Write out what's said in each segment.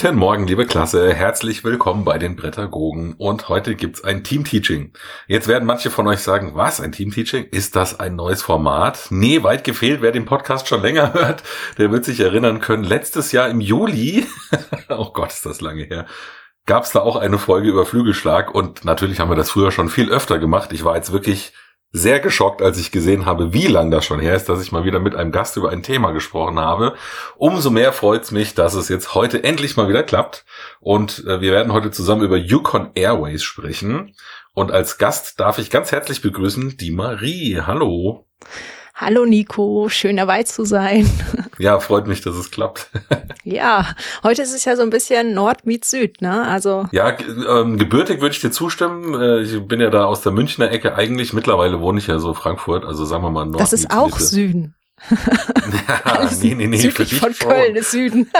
Guten Morgen, liebe Klasse. Herzlich willkommen bei den Brettergogen. Und heute gibt's ein Teamteaching. Jetzt werden manche von euch sagen, was, ein Teamteaching? Ist das ein neues Format? Nee, weit gefehlt. Wer den Podcast schon länger hört, der wird sich erinnern können. Letztes Jahr im Juli, oh Gott, ist das lange her, gab's da auch eine Folge über Flügelschlag. Und natürlich haben wir das früher schon viel öfter gemacht. Ich war jetzt wirklich sehr geschockt, als ich gesehen habe, wie lang das schon her ist, dass ich mal wieder mit einem Gast über ein Thema gesprochen habe. Umso mehr freut es mich, dass es jetzt heute endlich mal wieder klappt. Und äh, wir werden heute zusammen über Yukon Airways sprechen. Und als Gast darf ich ganz herzlich begrüßen die Marie. Hallo. Hallo Nico, schön dabei zu sein. Ja, freut mich, dass es klappt. Ja, heute ist es ja so ein bisschen Nord meets Süd, ne? Also ja, ähm, gebürtig würde ich dir zustimmen. Äh, ich bin ja da aus der Münchner Ecke eigentlich. Mittlerweile wohne ich ja so Frankfurt, also sagen wir mal Nord. Das ist auch Mitte. Süden. ja, nee, nee, nee, für dich von schon. Köln ist Süden.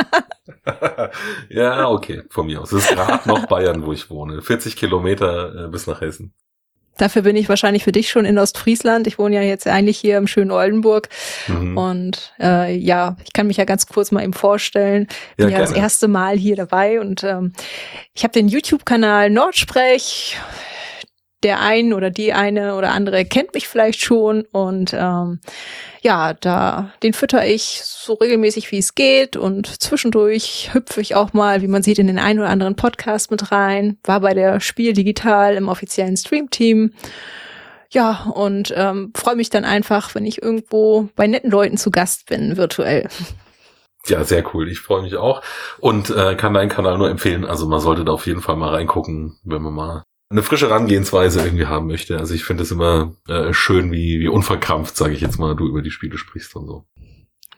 ja, okay, von mir aus. Das ist gerade noch Bayern, wo ich wohne. 40 Kilometer äh, bis nach Hessen. Dafür bin ich wahrscheinlich für dich schon in Ostfriesland. Ich wohne ja jetzt eigentlich hier im schönen Oldenburg. Mhm. Und äh, ja, ich kann mich ja ganz kurz mal eben vorstellen. Bin ja, ja das erste Mal hier dabei und ähm, ich habe den YouTube-Kanal Nordsprech der ein oder die eine oder andere kennt mich vielleicht schon und ähm, ja, da den fütter ich so regelmäßig wie es geht und zwischendurch hüpfe ich auch mal, wie man sieht, in den einen oder anderen Podcast mit rein. War bei der Spiel Digital im offiziellen Stream-Team. Ja, und ähm, freue mich dann einfach, wenn ich irgendwo bei netten Leuten zu Gast bin, virtuell. Ja, sehr cool. Ich freue mich auch und äh, kann deinen Kanal nur empfehlen. Also man sollte da auf jeden Fall mal reingucken, wenn man mal eine frische Herangehensweise irgendwie haben möchte. Also ich finde es immer äh, schön, wie, wie unverkrampft, sage ich jetzt mal, du über die Spiele sprichst und so.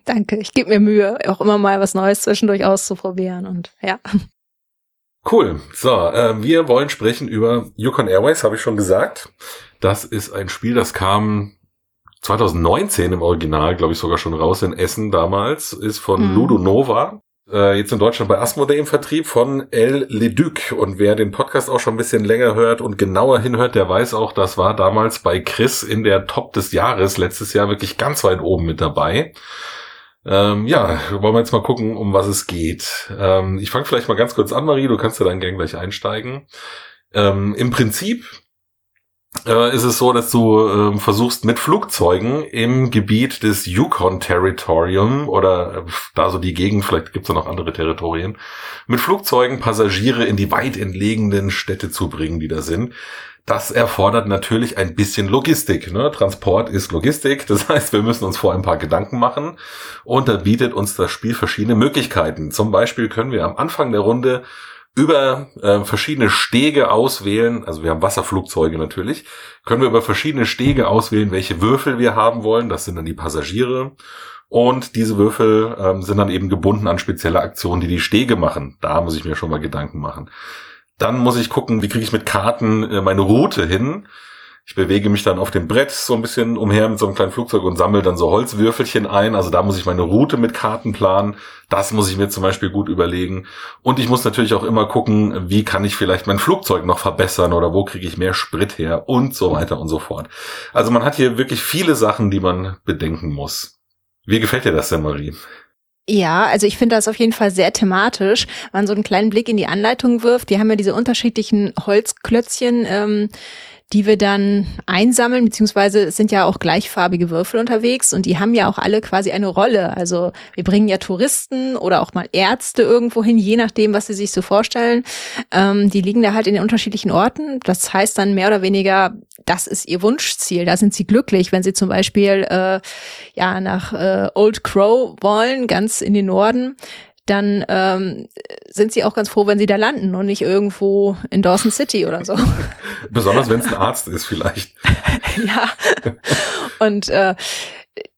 Danke. Ich gebe mir Mühe, auch immer mal was Neues zwischendurch auszuprobieren und ja. Cool. So, äh, wir wollen sprechen über Yukon Airways, habe ich schon gesagt. Das ist ein Spiel, das kam 2019 im Original, glaube ich, sogar schon raus in Essen damals, ist von hm. Ludo Nova äh, jetzt in Deutschland bei Asmodee im Vertrieb von El Leduc. Und wer den Podcast auch schon ein bisschen länger hört und genauer hinhört, der weiß auch, das war damals bei Chris in der Top des Jahres letztes Jahr wirklich ganz weit oben mit dabei. Ähm, ja, wollen wir jetzt mal gucken, um was es geht. Ähm, ich fange vielleicht mal ganz kurz an, Marie, du kannst ja dann gern gleich einsteigen. Ähm, Im Prinzip äh, ist es so, dass du äh, versuchst mit Flugzeugen im Gebiet des Yukon Territorium oder äh, da so die Gegend, vielleicht gibt es noch andere Territorien, mit Flugzeugen Passagiere in die weit entlegenen Städte zu bringen, die da sind. Das erfordert natürlich ein bisschen Logistik. Ne? Transport ist Logistik. Das heißt, wir müssen uns vor ein paar Gedanken machen. Und da bietet uns das Spiel verschiedene Möglichkeiten. Zum Beispiel können wir am Anfang der Runde über äh, verschiedene Stege auswählen, also wir haben Wasserflugzeuge natürlich, können wir über verschiedene Stege auswählen, welche Würfel wir haben wollen. Das sind dann die Passagiere. Und diese Würfel ähm, sind dann eben gebunden an spezielle Aktionen, die die Stege machen. Da muss ich mir schon mal Gedanken machen. Dann muss ich gucken, wie kriege ich mit Karten äh, meine Route hin. Ich bewege mich dann auf dem Brett so ein bisschen umher mit so einem kleinen Flugzeug und sammle dann so Holzwürfelchen ein. Also da muss ich meine Route mit Karten planen. Das muss ich mir zum Beispiel gut überlegen. Und ich muss natürlich auch immer gucken, wie kann ich vielleicht mein Flugzeug noch verbessern oder wo kriege ich mehr Sprit her und so weiter und so fort. Also man hat hier wirklich viele Sachen, die man bedenken muss. Wie gefällt dir das denn, Marie? Ja, also ich finde das auf jeden Fall sehr thematisch. Wenn man so einen kleinen Blick in die Anleitung wirft, die haben ja diese unterschiedlichen Holzklötzchen. Ähm, die wir dann einsammeln, beziehungsweise es sind ja auch gleichfarbige Würfel unterwegs und die haben ja auch alle quasi eine Rolle. Also wir bringen ja Touristen oder auch mal Ärzte irgendwo hin, je nachdem, was sie sich so vorstellen. Ähm, die liegen da halt in den unterschiedlichen Orten. Das heißt dann mehr oder weniger, das ist ihr Wunschziel. Da sind sie glücklich, wenn sie zum Beispiel äh, ja nach äh, Old Crow wollen, ganz in den Norden dann ähm, sind sie auch ganz froh, wenn sie da landen und nicht irgendwo in Dawson City oder so. Besonders wenn es ein Arzt ist vielleicht. ja. Und äh,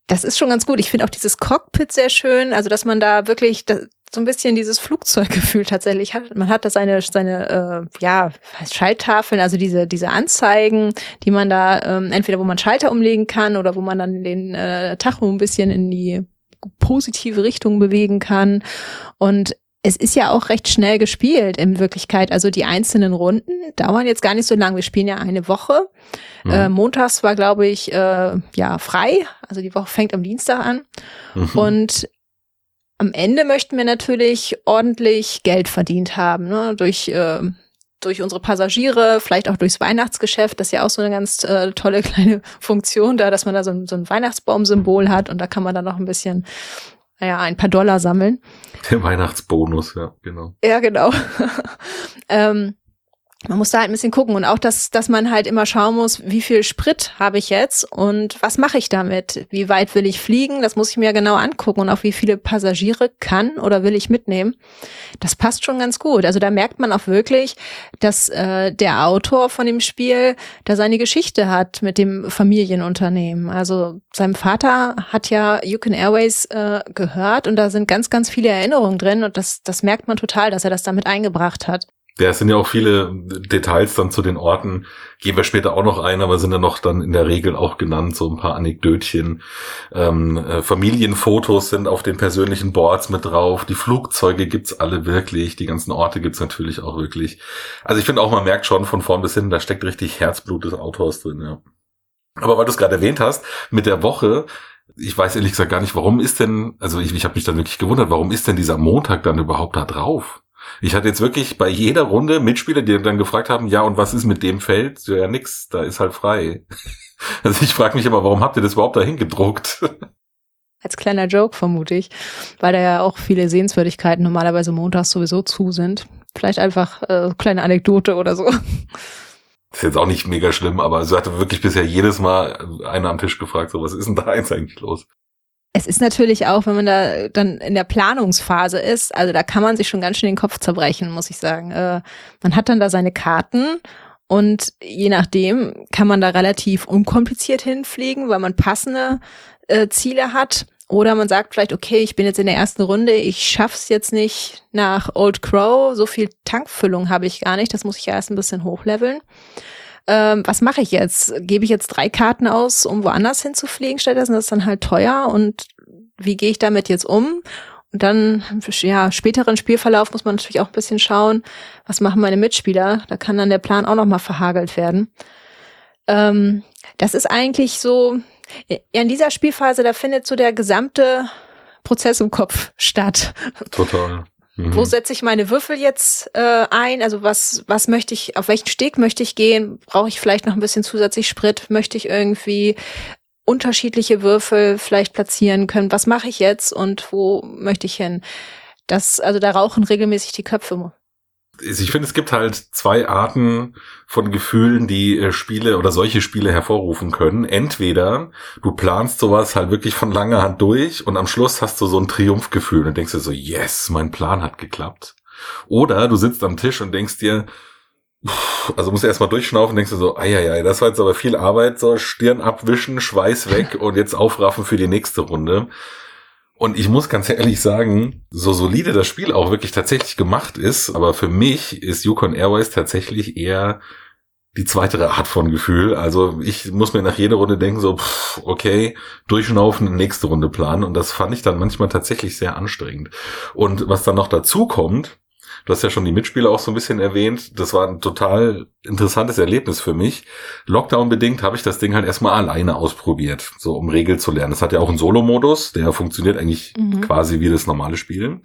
das ist schon ganz gut. Ich finde auch dieses Cockpit sehr schön, also dass man da wirklich da, so ein bisschen dieses Flugzeuggefühl tatsächlich hat. Man hat da seine seine äh, ja Schalttafeln, also diese diese Anzeigen, die man da ähm, entweder wo man Schalter umlegen kann oder wo man dann den äh, Tacho ein bisschen in die positive Richtung bewegen kann. Und es ist ja auch recht schnell gespielt in Wirklichkeit. Also die einzelnen Runden dauern jetzt gar nicht so lang. Wir spielen ja eine Woche. Mhm. Äh, montags war, glaube ich, äh, ja frei. Also die Woche fängt am Dienstag an. Mhm. Und am Ende möchten wir natürlich ordentlich Geld verdient haben, ne? durch äh, durch unsere Passagiere, vielleicht auch durchs Weihnachtsgeschäft. Das ist ja auch so eine ganz äh, tolle kleine Funktion da, dass man da so ein, so ein Weihnachtsbaumsymbol hat und da kann man dann noch ein bisschen, naja, ein paar Dollar sammeln. Der Weihnachtsbonus, ja, genau. Ja, genau. ähm, man muss da halt ein bisschen gucken und auch, dass, dass man halt immer schauen muss, wie viel Sprit habe ich jetzt und was mache ich damit? Wie weit will ich fliegen? Das muss ich mir genau angucken und auch wie viele Passagiere kann oder will ich mitnehmen. Das passt schon ganz gut. Also da merkt man auch wirklich, dass äh, der Autor von dem Spiel da seine Geschichte hat mit dem Familienunternehmen. Also sein Vater hat ja Yukon Airways äh, gehört und da sind ganz, ganz viele Erinnerungen drin und das, das merkt man total, dass er das damit eingebracht hat. Ja, es sind ja auch viele Details dann zu den Orten, gehen wir später auch noch ein, aber sind ja noch dann in der Regel auch genannt, so ein paar Anekdötchen. Ähm, äh, Familienfotos sind auf den persönlichen Boards mit drauf, die Flugzeuge gibt's alle wirklich, die ganzen Orte gibt's natürlich auch wirklich. Also ich finde auch, man merkt schon von vorn bis hin, da steckt richtig Herzblut des Autors drin, ja. Aber weil du es gerade erwähnt hast, mit der Woche, ich weiß ehrlich gesagt gar nicht, warum ist denn, also ich, ich habe mich dann wirklich gewundert, warum ist denn dieser Montag dann überhaupt da drauf? Ich hatte jetzt wirklich bei jeder Runde Mitspieler, die dann gefragt haben, ja, und was ist mit dem Feld? Ja, nix, da ist halt frei. Also ich frage mich immer, warum habt ihr das überhaupt dahin gedruckt? Als kleiner Joke vermute ich, weil da ja auch viele Sehenswürdigkeiten normalerweise montags sowieso zu sind. Vielleicht einfach äh, kleine Anekdote oder so. ist jetzt auch nicht mega schlimm, aber so hatte wirklich bisher jedes Mal einer am Tisch gefragt, so was ist denn da jetzt eigentlich los? Es ist natürlich auch, wenn man da dann in der Planungsphase ist, also da kann man sich schon ganz schön den Kopf zerbrechen, muss ich sagen. Äh, man hat dann da seine Karten und je nachdem kann man da relativ unkompliziert hinfliegen, weil man passende äh, Ziele hat. Oder man sagt vielleicht, okay, ich bin jetzt in der ersten Runde, ich schaff's jetzt nicht nach Old Crow, so viel Tankfüllung habe ich gar nicht, das muss ich ja erst ein bisschen hochleveln ähm, was mache ich jetzt? Gebe ich jetzt drei Karten aus, um woanders hinzufliegen stattdessen? Das ist dann halt teuer und wie gehe ich damit jetzt um? Und dann, ja, späteren Spielverlauf muss man natürlich auch ein bisschen schauen, was machen meine Mitspieler. Da kann dann der Plan auch nochmal verhagelt werden. Ähm, das ist eigentlich so, in dieser Spielphase, da findet so der gesamte Prozess im Kopf statt. Total. Mhm. Wo setze ich meine Würfel jetzt äh, ein? Also was, was möchte ich, auf welchen Steg möchte ich gehen? Brauche ich vielleicht noch ein bisschen zusätzlich Sprit? Möchte ich irgendwie unterschiedliche Würfel vielleicht platzieren können? Was mache ich jetzt und wo möchte ich hin? Das, also da rauchen regelmäßig die Köpfe ich finde, es gibt halt zwei Arten von Gefühlen, die äh, Spiele oder solche Spiele hervorrufen können. Entweder du planst sowas halt wirklich von langer Hand durch und am Schluss hast du so ein Triumphgefühl und denkst dir so, yes, mein Plan hat geklappt. Oder du sitzt am Tisch und denkst dir, also musst du erstmal durchschnaufen, denkst du so, ei, das war jetzt aber viel Arbeit, so Stirn abwischen, Schweiß weg und jetzt aufraffen für die nächste Runde. Und ich muss ganz ehrlich sagen, so solide das Spiel auch wirklich tatsächlich gemacht ist, aber für mich ist Yukon Airways tatsächlich eher die zweite Art von Gefühl. Also ich muss mir nach jeder Runde denken, so, pff, okay, durchschnaufen, nächste Runde planen. Und das fand ich dann manchmal tatsächlich sehr anstrengend. Und was dann noch dazu kommt, Du hast ja schon die Mitspieler auch so ein bisschen erwähnt. Das war ein total interessantes Erlebnis für mich. Lockdown-bedingt habe ich das Ding halt erstmal alleine ausprobiert, so um Regeln zu lernen. Es hat ja auch einen Solo-Modus, der funktioniert eigentlich mhm. quasi wie das normale Spielen.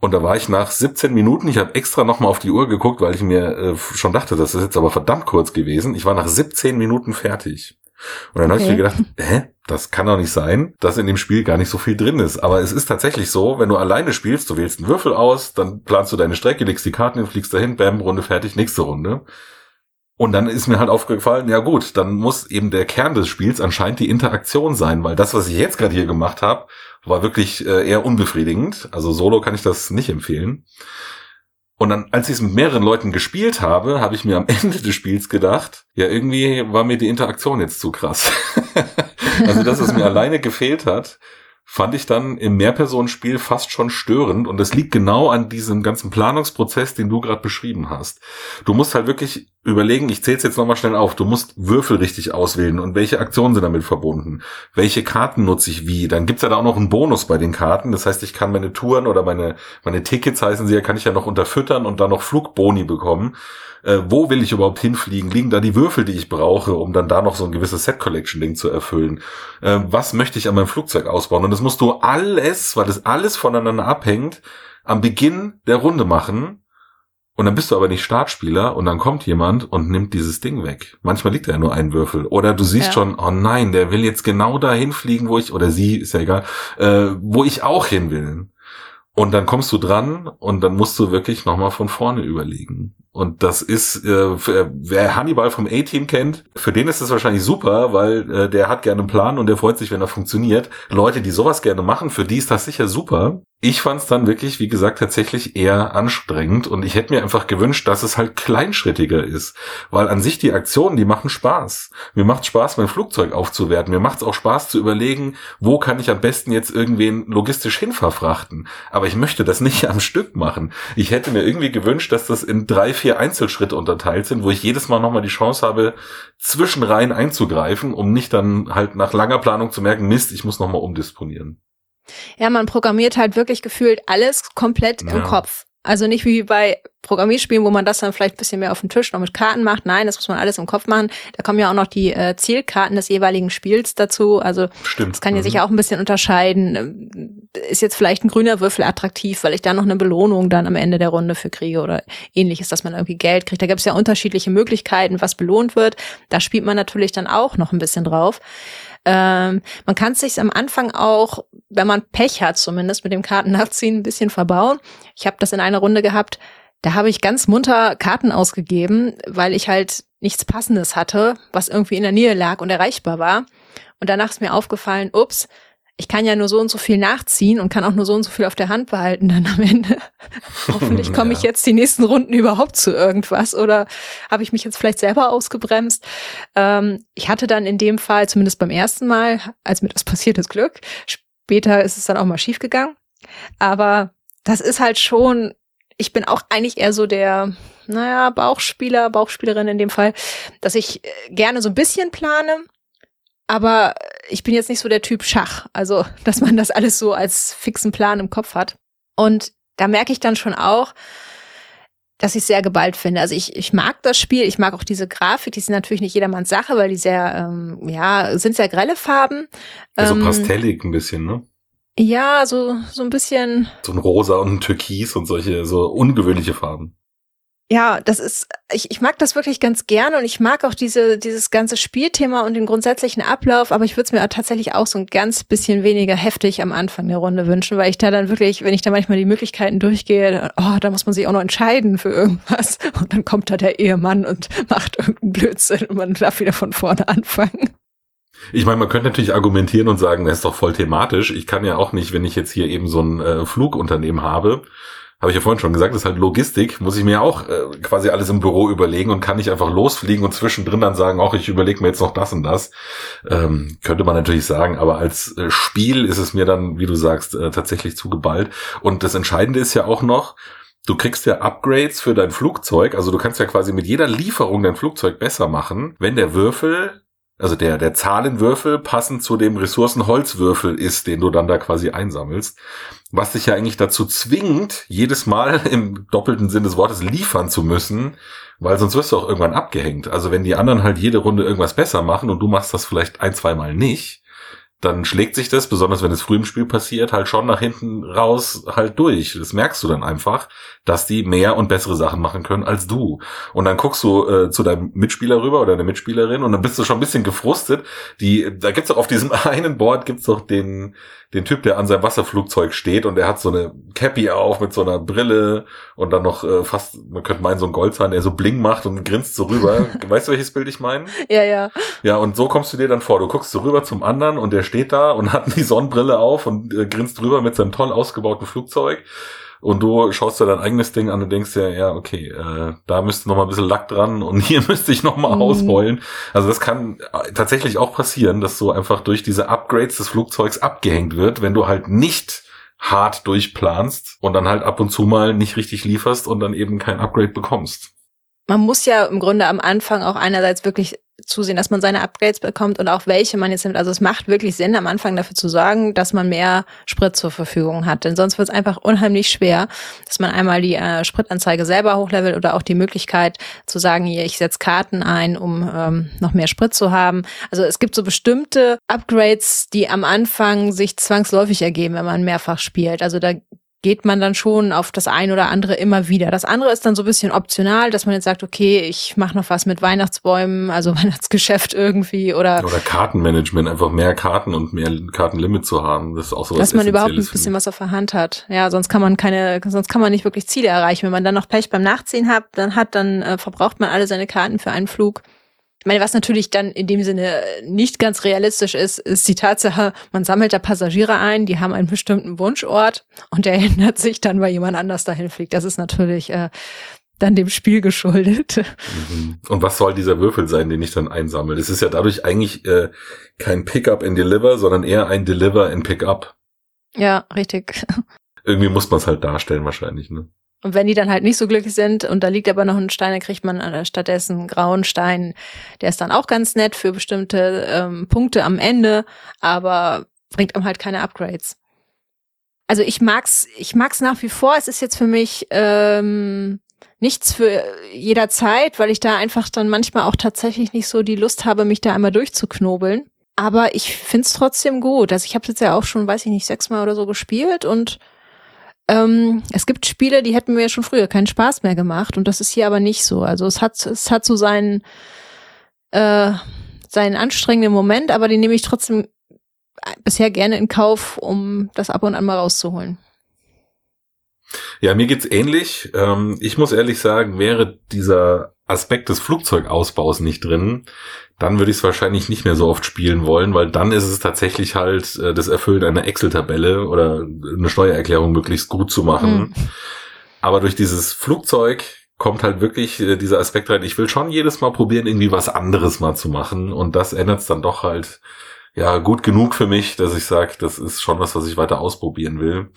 Und da war ich nach 17 Minuten, ich habe extra nochmal auf die Uhr geguckt, weil ich mir äh, schon dachte, das ist jetzt aber verdammt kurz gewesen. Ich war nach 17 Minuten fertig. Und dann okay. habe ich mir gedacht, hä, das kann doch nicht sein, dass in dem Spiel gar nicht so viel drin ist. Aber es ist tatsächlich so, wenn du alleine spielst, du wählst einen Würfel aus, dann planst du deine Strecke, legst die Karten hin, fliegst dahin, bam, Runde fertig, nächste Runde. Und dann ist mir halt aufgefallen, ja gut, dann muss eben der Kern des Spiels anscheinend die Interaktion sein, weil das, was ich jetzt gerade hier gemacht habe, war wirklich äh, eher unbefriedigend. Also solo kann ich das nicht empfehlen. Und dann, als ich es mit mehreren Leuten gespielt habe, habe ich mir am Ende des Spiels gedacht, ja, irgendwie war mir die Interaktion jetzt zu krass. also, dass es mir alleine gefehlt hat, fand ich dann im Mehrpersonenspiel fast schon störend. Und das liegt genau an diesem ganzen Planungsprozess, den du gerade beschrieben hast. Du musst halt wirklich überlegen, ich zähle es jetzt nochmal schnell auf, du musst Würfel richtig auswählen und welche Aktionen sind damit verbunden. Welche Karten nutze ich wie? Dann gibt's ja da auch noch einen Bonus bei den Karten. Das heißt, ich kann meine Touren oder meine, meine Tickets heißen sie ja, kann ich ja noch unterfüttern und dann noch Flugboni bekommen. Äh, wo will ich überhaupt hinfliegen? Liegen da die Würfel, die ich brauche, um dann da noch so ein gewisses Set-Collection-Ding zu erfüllen? Äh, was möchte ich an meinem Flugzeug ausbauen? Und das musst du alles, weil das alles voneinander abhängt, am Beginn der Runde machen und dann bist du aber nicht Startspieler und dann kommt jemand und nimmt dieses Ding weg. Manchmal liegt da ja nur ein Würfel. Oder du siehst ja. schon, oh nein, der will jetzt genau dahin fliegen, wo ich, oder sie, ist ja egal, äh, wo ich auch hin will. Und dann kommst du dran und dann musst du wirklich nochmal von vorne überlegen. Und das ist, äh, wer Hannibal vom A-Team kennt, für den ist das wahrscheinlich super, weil äh, der hat gerne einen Plan und der freut sich, wenn er funktioniert. Leute, die sowas gerne machen, für die ist das sicher super. Ich fand es dann wirklich, wie gesagt, tatsächlich eher anstrengend und ich hätte mir einfach gewünscht, dass es halt kleinschrittiger ist, weil an sich die Aktionen, die machen Spaß. Mir macht Spaß, mein Flugzeug aufzuwerten. Mir macht es auch Spaß zu überlegen, wo kann ich am besten jetzt irgendwen logistisch hinverfrachten. Aber ich möchte das nicht am Stück machen. Ich hätte mir irgendwie gewünscht, dass das in drei, vier Einzelschritte unterteilt sind, wo ich jedes Mal nochmal die Chance habe, zwischenrein einzugreifen, um nicht dann halt nach langer Planung zu merken, Mist, ich muss nochmal umdisponieren. Ja, man programmiert halt wirklich gefühlt alles komplett ja. im Kopf. Also nicht wie bei Programmierspielen, wo man das dann vielleicht ein bisschen mehr auf dem Tisch noch mit Karten macht. Nein, das muss man alles im Kopf machen. Da kommen ja auch noch die äh, Zielkarten des jeweiligen Spiels dazu. Also Stimmt. das kann ja mhm. sich auch ein bisschen unterscheiden. Ähm, ist jetzt vielleicht ein grüner Würfel attraktiv, weil ich da noch eine Belohnung dann am Ende der Runde für kriege oder ähnliches, dass man irgendwie Geld kriegt. Da gibt es ja unterschiedliche Möglichkeiten, was belohnt wird. Da spielt man natürlich dann auch noch ein bisschen drauf. Ähm, man kann es sich am Anfang auch, wenn man Pech hat, zumindest mit dem Kartennachziehen ein bisschen verbauen. Ich habe das in einer Runde gehabt, da habe ich ganz munter Karten ausgegeben, weil ich halt nichts Passendes hatte, was irgendwie in der Nähe lag und erreichbar war. Und danach ist mir aufgefallen, ups, ich kann ja nur so und so viel nachziehen und kann auch nur so und so viel auf der Hand behalten dann am Ende. Hoffentlich komme ja. ich jetzt die nächsten Runden überhaupt zu irgendwas oder habe ich mich jetzt vielleicht selber ausgebremst. Ähm, ich hatte dann in dem Fall, zumindest beim ersten Mal, als mir das passiert ist, Glück. Später ist es dann auch mal schief gegangen. Aber das ist halt schon, ich bin auch eigentlich eher so der, naja, Bauchspieler, Bauchspielerin in dem Fall, dass ich äh, gerne so ein bisschen plane aber ich bin jetzt nicht so der Typ Schach. Also, dass man das alles so als fixen Plan im Kopf hat. Und da merke ich dann schon auch, dass ich sehr geballt finde. Also ich, ich mag das Spiel, ich mag auch diese Grafik, die sind natürlich nicht jedermanns Sache, weil die sehr, ähm, ja, sind sehr grelle Farben. Also ähm, pastellig ein bisschen, ne? Ja, so, so ein bisschen. So ein Rosa und ein Türkis und solche, so ungewöhnliche Farben ja, das ist, ich, ich mag das wirklich ganz gerne und ich mag auch diese, dieses ganze Spielthema und den grundsätzlichen Ablauf, aber ich würde es mir tatsächlich auch so ein ganz bisschen weniger heftig am Anfang der Runde wünschen, weil ich da dann wirklich, wenn ich da manchmal die Möglichkeiten durchgehe, oh, da muss man sich auch noch entscheiden für irgendwas und dann kommt da der Ehemann und macht irgendeinen Blödsinn und man darf wieder von vorne anfangen. Ich meine, man könnte natürlich argumentieren und sagen, das ist doch voll thematisch. Ich kann ja auch nicht, wenn ich jetzt hier eben so ein äh, Flugunternehmen habe, habe ich ja vorhin schon gesagt, das ist halt Logistik, muss ich mir auch äh, quasi alles im Büro überlegen und kann nicht einfach losfliegen und zwischendrin dann sagen, auch ich überlege mir jetzt noch das und das. Ähm, könnte man natürlich sagen, aber als äh, Spiel ist es mir dann, wie du sagst, äh, tatsächlich zu geballt. Und das Entscheidende ist ja auch noch, Du kriegst ja Upgrades für dein Flugzeug, also du kannst ja quasi mit jeder Lieferung dein Flugzeug besser machen, wenn der Würfel also der, der Zahlenwürfel passend zu dem Ressourcenholzwürfel ist, den du dann da quasi einsammelst. Was dich ja eigentlich dazu zwingt, jedes Mal im doppelten Sinn des Wortes liefern zu müssen, weil sonst wirst du auch irgendwann abgehängt. Also wenn die anderen halt jede Runde irgendwas besser machen und du machst das vielleicht ein, zwei Mal nicht, dann schlägt sich das, besonders wenn es früh im Spiel passiert, halt schon nach hinten raus halt durch. Das merkst du dann einfach, dass die mehr und bessere Sachen machen können als du. Und dann guckst du äh, zu deinem Mitspieler rüber oder deiner Mitspielerin und dann bist du schon ein bisschen gefrustet. Die, da gibt's doch auf diesem einen Board gibt's doch den, den Typ, der an seinem Wasserflugzeug steht und der hat so eine Cappy auf mit so einer Brille und dann noch äh, fast, man könnte meinen, so ein Goldzahn, der so bling macht und grinst so rüber. weißt du, welches Bild ich meine? Ja, ja. Ja, und so kommst du dir dann vor. Du guckst so rüber zum anderen und der steht da und hat die Sonnenbrille auf und äh, grinst drüber mit seinem toll ausgebauten Flugzeug. Und du schaust dir dein eigenes Ding an und denkst dir, ja, okay, äh, da müsste noch mal ein bisschen Lack dran und hier müsste ich noch mal mhm. ausheulen. Also das kann äh, tatsächlich auch passieren, dass so einfach durch diese Upgrades des Flugzeugs abgehängt wird, wenn du halt nicht hart durchplanst und dann halt ab und zu mal nicht richtig lieferst und dann eben kein Upgrade bekommst. man muss ja im Grunde am Anfang auch einerseits wirklich zusehen, dass man seine Upgrades bekommt und auch welche man jetzt nimmt. Also es macht wirklich Sinn, am Anfang dafür zu sorgen, dass man mehr Sprit zur Verfügung hat. Denn sonst wird es einfach unheimlich schwer, dass man einmal die äh, Spritanzeige selber hochlevelt oder auch die Möglichkeit zu sagen, hier, ich setze Karten ein, um ähm, noch mehr Sprit zu haben. Also es gibt so bestimmte Upgrades, die am Anfang sich zwangsläufig ergeben, wenn man mehrfach spielt. Also da geht man dann schon auf das ein oder andere immer wieder. Das andere ist dann so ein bisschen optional, dass man jetzt sagt, okay, ich mache noch was mit Weihnachtsbäumen, also Weihnachtsgeschäft irgendwie oder oder Kartenmanagement, einfach mehr Karten und mehr Kartenlimit zu haben. Das ist auch so Dass man überhaupt ein bisschen was auf der Hand hat. Ja, sonst kann man keine, sonst kann man nicht wirklich Ziele erreichen. Wenn man dann noch Pech beim Nachziehen hat, dann hat, dann äh, verbraucht man alle seine Karten für einen Flug. Ich meine, was natürlich dann in dem Sinne nicht ganz realistisch ist, ist die Tatsache, man sammelt da Passagiere ein, die haben einen bestimmten Wunschort und der ändert sich dann, weil jemand anders dahin fliegt. Das ist natürlich äh, dann dem Spiel geschuldet. Mhm. Und was soll dieser Würfel sein, den ich dann einsammle? Das ist ja dadurch eigentlich äh, kein Pickup and Deliver, sondern eher ein Deliver and Pickup. Ja, richtig. Irgendwie muss man es halt darstellen wahrscheinlich, ne? Und wenn die dann halt nicht so glücklich sind und da liegt aber noch ein Stein, dann kriegt man äh, stattdessen einen grauen Stein. Der ist dann auch ganz nett für bestimmte ähm, Punkte am Ende, aber bringt einem halt keine Upgrades. Also ich mag's, ich mag's nach wie vor. Es ist jetzt für mich ähm, nichts für jederzeit, weil ich da einfach dann manchmal auch tatsächlich nicht so die Lust habe, mich da einmal durchzuknobeln. Aber ich find's trotzdem gut. Also ich habe jetzt ja auch schon, weiß ich nicht, sechsmal oder so gespielt und ähm, es gibt Spiele, die hätten mir schon früher keinen Spaß mehr gemacht und das ist hier aber nicht so. Also es hat, es hat so seinen, äh, seinen anstrengenden Moment, aber den nehme ich trotzdem bisher gerne in Kauf, um das ab und an mal rauszuholen. Ja, mir geht's ähnlich. Ähm, ich muss ehrlich sagen, wäre dieser Aspekt des Flugzeugausbaus nicht drin, dann würde ich es wahrscheinlich nicht mehr so oft spielen wollen, weil dann ist es tatsächlich halt äh, das Erfüllen einer Excel-Tabelle oder eine Steuererklärung möglichst gut zu machen. Mhm. Aber durch dieses Flugzeug kommt halt wirklich äh, dieser Aspekt rein. Ich will schon jedes Mal probieren, irgendwie was anderes mal zu machen. Und das ändert es dann doch halt ja gut genug für mich, dass ich sage, das ist schon was, was ich weiter ausprobieren will.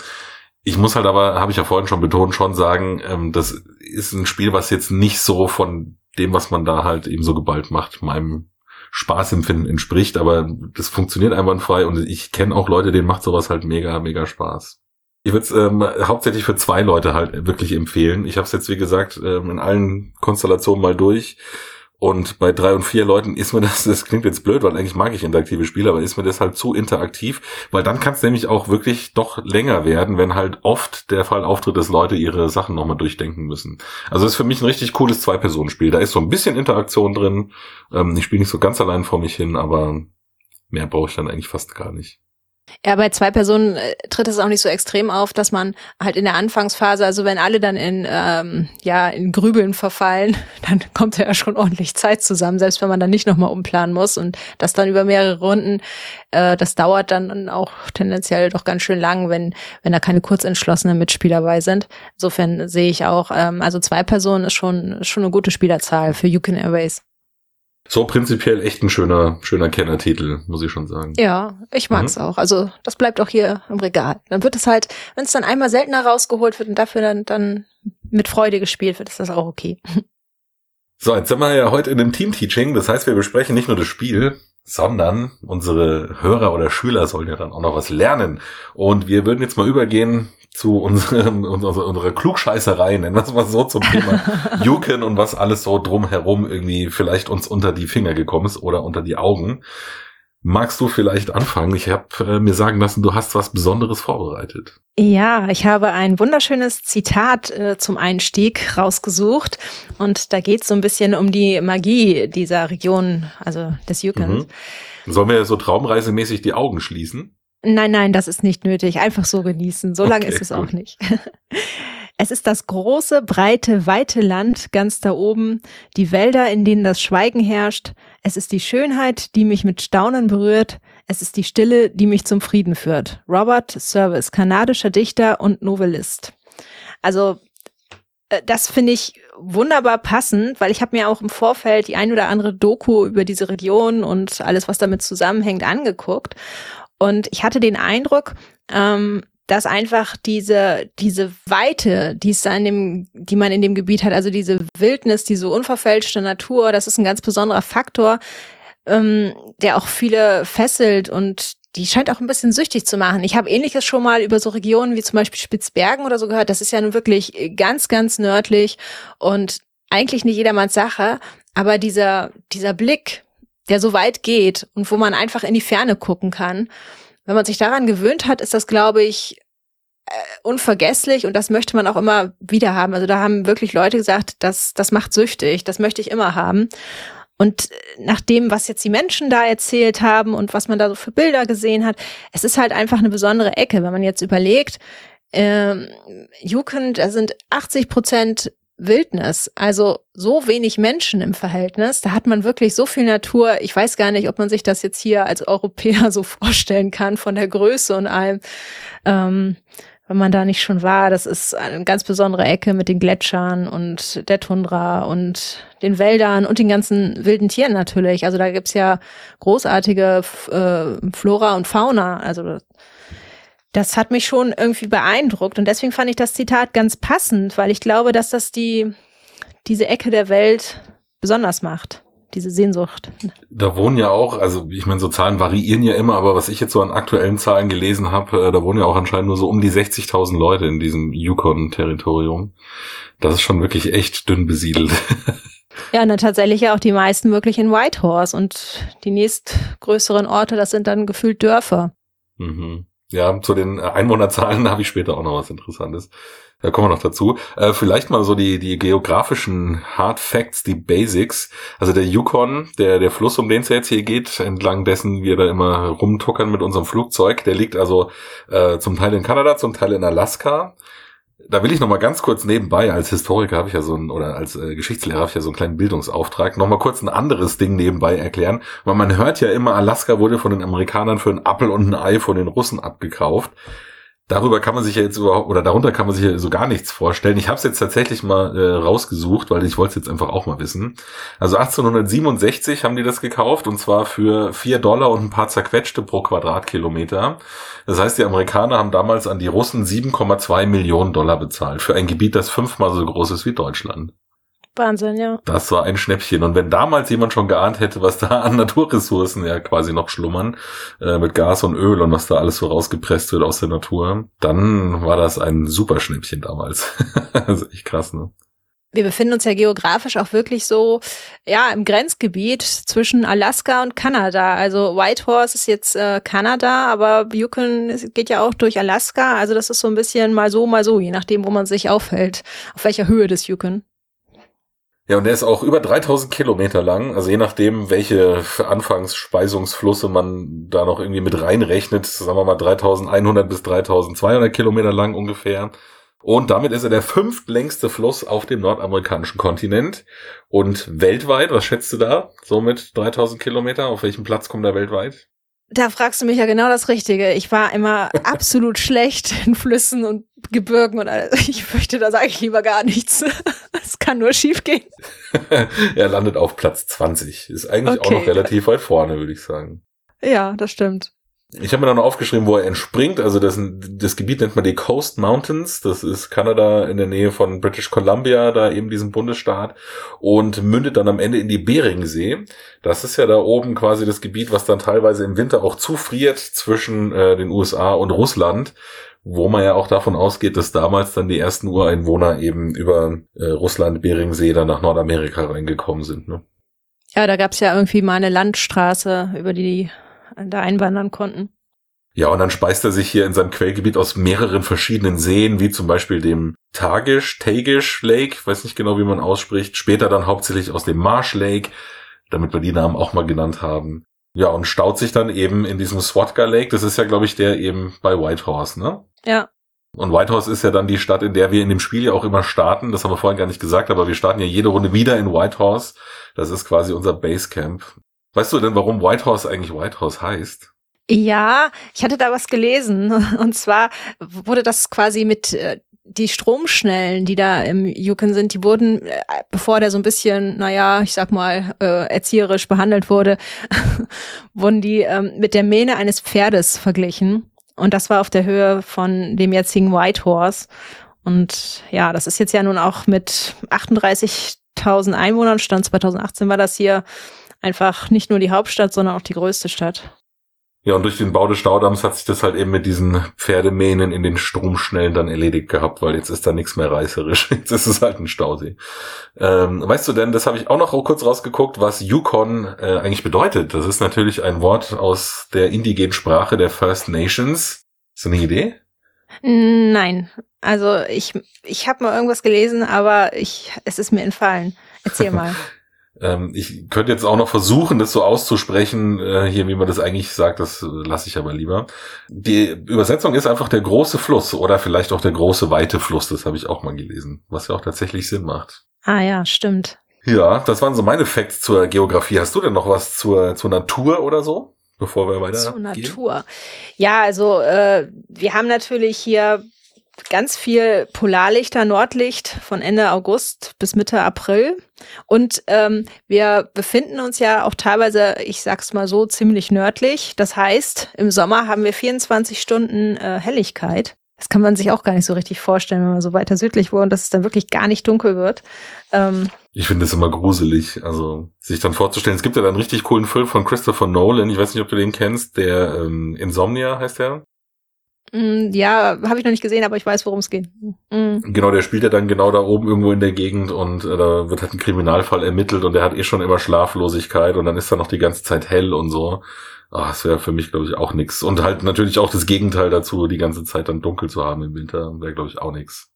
Ich muss halt aber, habe ich ja vorhin schon betont, schon sagen, ähm, das ist ein Spiel, was jetzt nicht so von dem, was man da halt eben so geballt macht, meinem Spaßempfinden entspricht, aber das funktioniert einwandfrei und ich kenne auch Leute, denen macht sowas halt mega, mega Spaß. Ich würde es ähm, hauptsächlich für zwei Leute halt wirklich empfehlen. Ich habe es jetzt, wie gesagt, ähm, in allen Konstellationen mal durch. Und bei drei und vier Leuten ist mir das, das klingt jetzt blöd, weil eigentlich mag ich interaktive Spiele, aber ist mir das halt zu interaktiv, weil dann kann es nämlich auch wirklich doch länger werden, wenn halt oft der Fall auftritt, dass Leute ihre Sachen nochmal durchdenken müssen. Also ist für mich ein richtig cooles Zwei-Personen-Spiel. Da ist so ein bisschen Interaktion drin. Ähm, ich spiele nicht so ganz allein vor mich hin, aber mehr brauche ich dann eigentlich fast gar nicht. Ja, bei zwei Personen äh, tritt es auch nicht so extrem auf, dass man halt in der Anfangsphase, also wenn alle dann in ähm, ja in Grübeln verfallen, dann kommt ja schon ordentlich Zeit zusammen, selbst wenn man dann nicht nochmal umplanen muss und das dann über mehrere Runden, äh, das dauert dann auch tendenziell doch ganz schön lang, wenn wenn da keine kurzentschlossenen Mitspieler dabei sind. Insofern sehe ich auch, ähm, also zwei Personen ist schon schon eine gute Spielerzahl für You Can Erase. So prinzipiell echt ein schöner, schöner Kennertitel, muss ich schon sagen. Ja, ich mag's mhm. auch. Also das bleibt auch hier im Regal. Dann wird es halt, wenn es dann einmal seltener rausgeholt wird und dafür dann, dann mit Freude gespielt wird, ist das auch okay. So, jetzt sind wir ja heute in einem Team-Teaching. Das heißt, wir besprechen nicht nur das Spiel, sondern unsere Hörer oder Schüler sollen ja dann auch noch was lernen. Und wir würden jetzt mal übergehen zu unserem, unserer, unserer Klugscheißerei, nennen wir es mal so, zum Thema Juken und was alles so drumherum irgendwie vielleicht uns unter die Finger gekommen ist oder unter die Augen. Magst du vielleicht anfangen? Ich habe äh, mir sagen lassen, du hast was Besonderes vorbereitet. Ja, ich habe ein wunderschönes Zitat äh, zum Einstieg rausgesucht und da geht es so ein bisschen um die Magie dieser Region, also des Jukens. Mhm. Sollen wir so traumreisemäßig die Augen schließen? Nein, nein, das ist nicht nötig. Einfach so genießen. So okay, lange ist es gut. auch nicht. Es ist das große, breite, weite Land ganz da oben, die Wälder, in denen das Schweigen herrscht. Es ist die Schönheit, die mich mit Staunen berührt. Es ist die Stille, die mich zum Frieden führt. Robert Service, kanadischer Dichter und Novellist. Also äh, das finde ich wunderbar passend, weil ich habe mir auch im Vorfeld die ein oder andere Doku über diese Region und alles, was damit zusammenhängt, angeguckt. Und ich hatte den Eindruck, ähm, dass einfach diese, diese Weite, die es in dem, die man in dem Gebiet hat, also diese Wildnis, diese unverfälschte Natur, das ist ein ganz besonderer Faktor, ähm, der auch viele fesselt und die scheint auch ein bisschen süchtig zu machen. Ich habe ähnliches schon mal über so Regionen wie zum Beispiel Spitzbergen oder so gehört. Das ist ja nun wirklich ganz, ganz nördlich und eigentlich nicht jedermanns Sache. Aber dieser, dieser Blick, der so weit geht und wo man einfach in die Ferne gucken kann, wenn man sich daran gewöhnt hat, ist das, glaube ich, äh, unvergesslich und das möchte man auch immer wieder haben. Also da haben wirklich Leute gesagt, das, das macht süchtig, das möchte ich immer haben. Und nach dem, was jetzt die Menschen da erzählt haben und was man da so für Bilder gesehen hat, es ist halt einfach eine besondere Ecke, wenn man jetzt überlegt, ähm, Jugend, da sind 80 Prozent Wildnis, also so wenig Menschen im Verhältnis. Da hat man wirklich so viel Natur. Ich weiß gar nicht, ob man sich das jetzt hier als Europäer so vorstellen kann von der Größe und allem. Ähm, wenn man da nicht schon war, das ist eine ganz besondere Ecke mit den Gletschern und der Tundra und den Wäldern und den ganzen wilden Tieren natürlich. Also da gibt's ja großartige äh, Flora und Fauna. Also das hat mich schon irgendwie beeindruckt und deswegen fand ich das Zitat ganz passend, weil ich glaube, dass das die diese Ecke der Welt besonders macht diese Sehnsucht. Da wohnen ja auch, also ich meine, so Zahlen variieren ja immer, aber was ich jetzt so an aktuellen Zahlen gelesen habe, äh, da wohnen ja auch anscheinend nur so um die 60.000 Leute in diesem Yukon-Territorium. Das ist schon wirklich echt dünn besiedelt. Ja, und dann tatsächlich ja auch die meisten wirklich in Whitehorse und die nächstgrößeren Orte, das sind dann gefühlt Dörfer. Mhm. Ja, zu den Einwohnerzahlen habe ich später auch noch was Interessantes. Da kommen wir noch dazu. Äh, vielleicht mal so die, die geografischen Hard Facts, die Basics. Also der Yukon, der, der Fluss, um den es jetzt hier geht, entlang dessen wir da immer rumtuckern mit unserem Flugzeug, der liegt also äh, zum Teil in Kanada, zum Teil in Alaska da will ich noch mal ganz kurz nebenbei, als Historiker habe ich ja so ein, oder als äh, Geschichtslehrer habe ich ja so einen kleinen Bildungsauftrag, noch mal kurz ein anderes Ding nebenbei erklären, weil man hört ja immer, Alaska wurde von den Amerikanern für einen Appel und ein Ei von den Russen abgekauft darüber kann man sich ja jetzt überhaupt, oder darunter kann man sich ja so gar nichts vorstellen. Ich habe es jetzt tatsächlich mal äh, rausgesucht, weil ich wollte es jetzt einfach auch mal wissen. Also 1867 haben die das gekauft und zwar für vier Dollar und ein paar zerquetschte pro Quadratkilometer. Das heißt, die Amerikaner haben damals an die Russen 7,2 Millionen Dollar bezahlt für ein Gebiet, das fünfmal so groß ist wie Deutschland. Wahnsinn, ja. Das war ein Schnäppchen. Und wenn damals jemand schon geahnt hätte, was da an Naturressourcen ja quasi noch schlummern, äh, mit Gas und Öl und was da alles so rausgepresst wird aus der Natur, dann war das ein super Schnäppchen damals. also echt krass, ne? Wir befinden uns ja geografisch auch wirklich so, ja, im Grenzgebiet zwischen Alaska und Kanada. Also Whitehorse ist jetzt äh, Kanada, aber Yukon geht ja auch durch Alaska. Also das ist so ein bisschen mal so, mal so, je nachdem, wo man sich aufhält, auf welcher Höhe des Yukon. Ja, und der ist auch über 3000 Kilometer lang. Also je nachdem, welche Anfangsspeisungsflusse man da noch irgendwie mit reinrechnet, sagen wir mal 3100 bis 3200 Kilometer lang ungefähr. Und damit ist er der fünftlängste Fluss auf dem nordamerikanischen Kontinent. Und weltweit, was schätzt du da? So mit 3000 Kilometer? Auf welchem Platz kommt er weltweit? Da fragst du mich ja genau das Richtige. Ich war immer absolut schlecht in Flüssen und Gebirgen und alles. Ich fürchte da sage ich lieber gar nichts. Es kann nur schief gehen. er landet auf Platz 20. Ist eigentlich okay. auch noch relativ weit vorne, würde ich sagen. Ja, das stimmt. Ich habe mir dann aufgeschrieben, wo er entspringt. Also das, das Gebiet nennt man die Coast Mountains. Das ist Kanada in der Nähe von British Columbia, da eben diesem Bundesstaat. Und mündet dann am Ende in die Beringsee. Das ist ja da oben quasi das Gebiet, was dann teilweise im Winter auch zufriert zwischen äh, den USA und Russland. Wo man ja auch davon ausgeht, dass damals dann die ersten Ureinwohner eben über äh, Russland, Beringsee dann nach Nordamerika reingekommen sind. Ne? Ja, da gab's ja irgendwie mal eine Landstraße, über die da einwandern konnten. Ja, und dann speist er sich hier in seinem Quellgebiet aus mehreren verschiedenen Seen, wie zum Beispiel dem Tagish, Tagish Lake, weiß nicht genau, wie man ausspricht, später dann hauptsächlich aus dem Marsh Lake, damit wir die Namen auch mal genannt haben. Ja, und staut sich dann eben in diesem Swatga Lake, das ist ja, glaube ich, der eben bei Whitehorse, ne? Ja. Und Whitehorse ist ja dann die Stadt, in der wir in dem Spiel ja auch immer starten. Das haben wir vorhin gar nicht gesagt, aber wir starten ja jede Runde wieder in Whitehorse. Das ist quasi unser Basecamp. Weißt du denn, warum Whitehorse eigentlich Whitehorse heißt? Ja, ich hatte da was gelesen. Und zwar wurde das quasi mit äh, die Stromschnellen, die da im Yukon sind, die wurden, äh, bevor der so ein bisschen, naja, ich sag mal, äh, erzieherisch behandelt wurde, wurden die ähm, mit der Mähne eines Pferdes verglichen. Und das war auf der Höhe von dem jetzigen Whitehorse. Und ja, das ist jetzt ja nun auch mit 38.000 Einwohnern, Stand 2018 war das hier einfach nicht nur die Hauptstadt, sondern auch die größte Stadt. Ja, und durch den Bau des Staudamms hat sich das halt eben mit diesen Pferdemähnen in den Stromschnellen dann erledigt gehabt, weil jetzt ist da nichts mehr reißerisch. Jetzt ist es halt ein Stausee. Ähm, weißt du denn, das habe ich auch noch kurz rausgeguckt, was Yukon äh, eigentlich bedeutet. Das ist natürlich ein Wort aus der indigenen Sprache der First Nations. Hast du eine Idee? Nein, also ich, ich habe mal irgendwas gelesen, aber ich, es ist mir entfallen. Erzähl mal. Ähm, ich könnte jetzt auch noch versuchen, das so auszusprechen, äh, hier, wie man das eigentlich sagt, das äh, lasse ich aber lieber. Die Übersetzung ist einfach der große Fluss oder vielleicht auch der große weite Fluss, das habe ich auch mal gelesen, was ja auch tatsächlich Sinn macht. Ah ja, stimmt. Ja, das waren so meine Facts zur Geografie. Hast du denn noch was zur, zur Natur oder so? Bevor wir weiter. Zur Natur. Ja, also äh, wir haben natürlich hier ganz viel Polarlichter, Nordlicht von Ende August bis Mitte April. Und ähm, wir befinden uns ja auch teilweise, ich sag's mal so, ziemlich nördlich. Das heißt, im Sommer haben wir 24 Stunden äh, Helligkeit. Das kann man sich auch gar nicht so richtig vorstellen, wenn man so weiter südlich wohnt, dass es dann wirklich gar nicht dunkel wird. Ähm, ich finde das immer gruselig, also sich dann vorzustellen. Es gibt ja dann einen richtig coolen Film von Christopher Nolan. Ich weiß nicht, ob du den kennst. Der ähm, Insomnia heißt der. Mm, ja, habe ich noch nicht gesehen, aber ich weiß, worum es geht. Mm. Genau, der spielt ja dann genau da oben irgendwo in der Gegend und äh, da wird halt ein Kriminalfall ermittelt und der hat eh schon immer Schlaflosigkeit und dann ist da noch die ganze Zeit hell und so. Ah, das wäre für mich, glaube ich, auch nix. Und halt natürlich auch das Gegenteil dazu, die ganze Zeit dann dunkel zu haben im Winter, wäre, glaube ich, auch nix.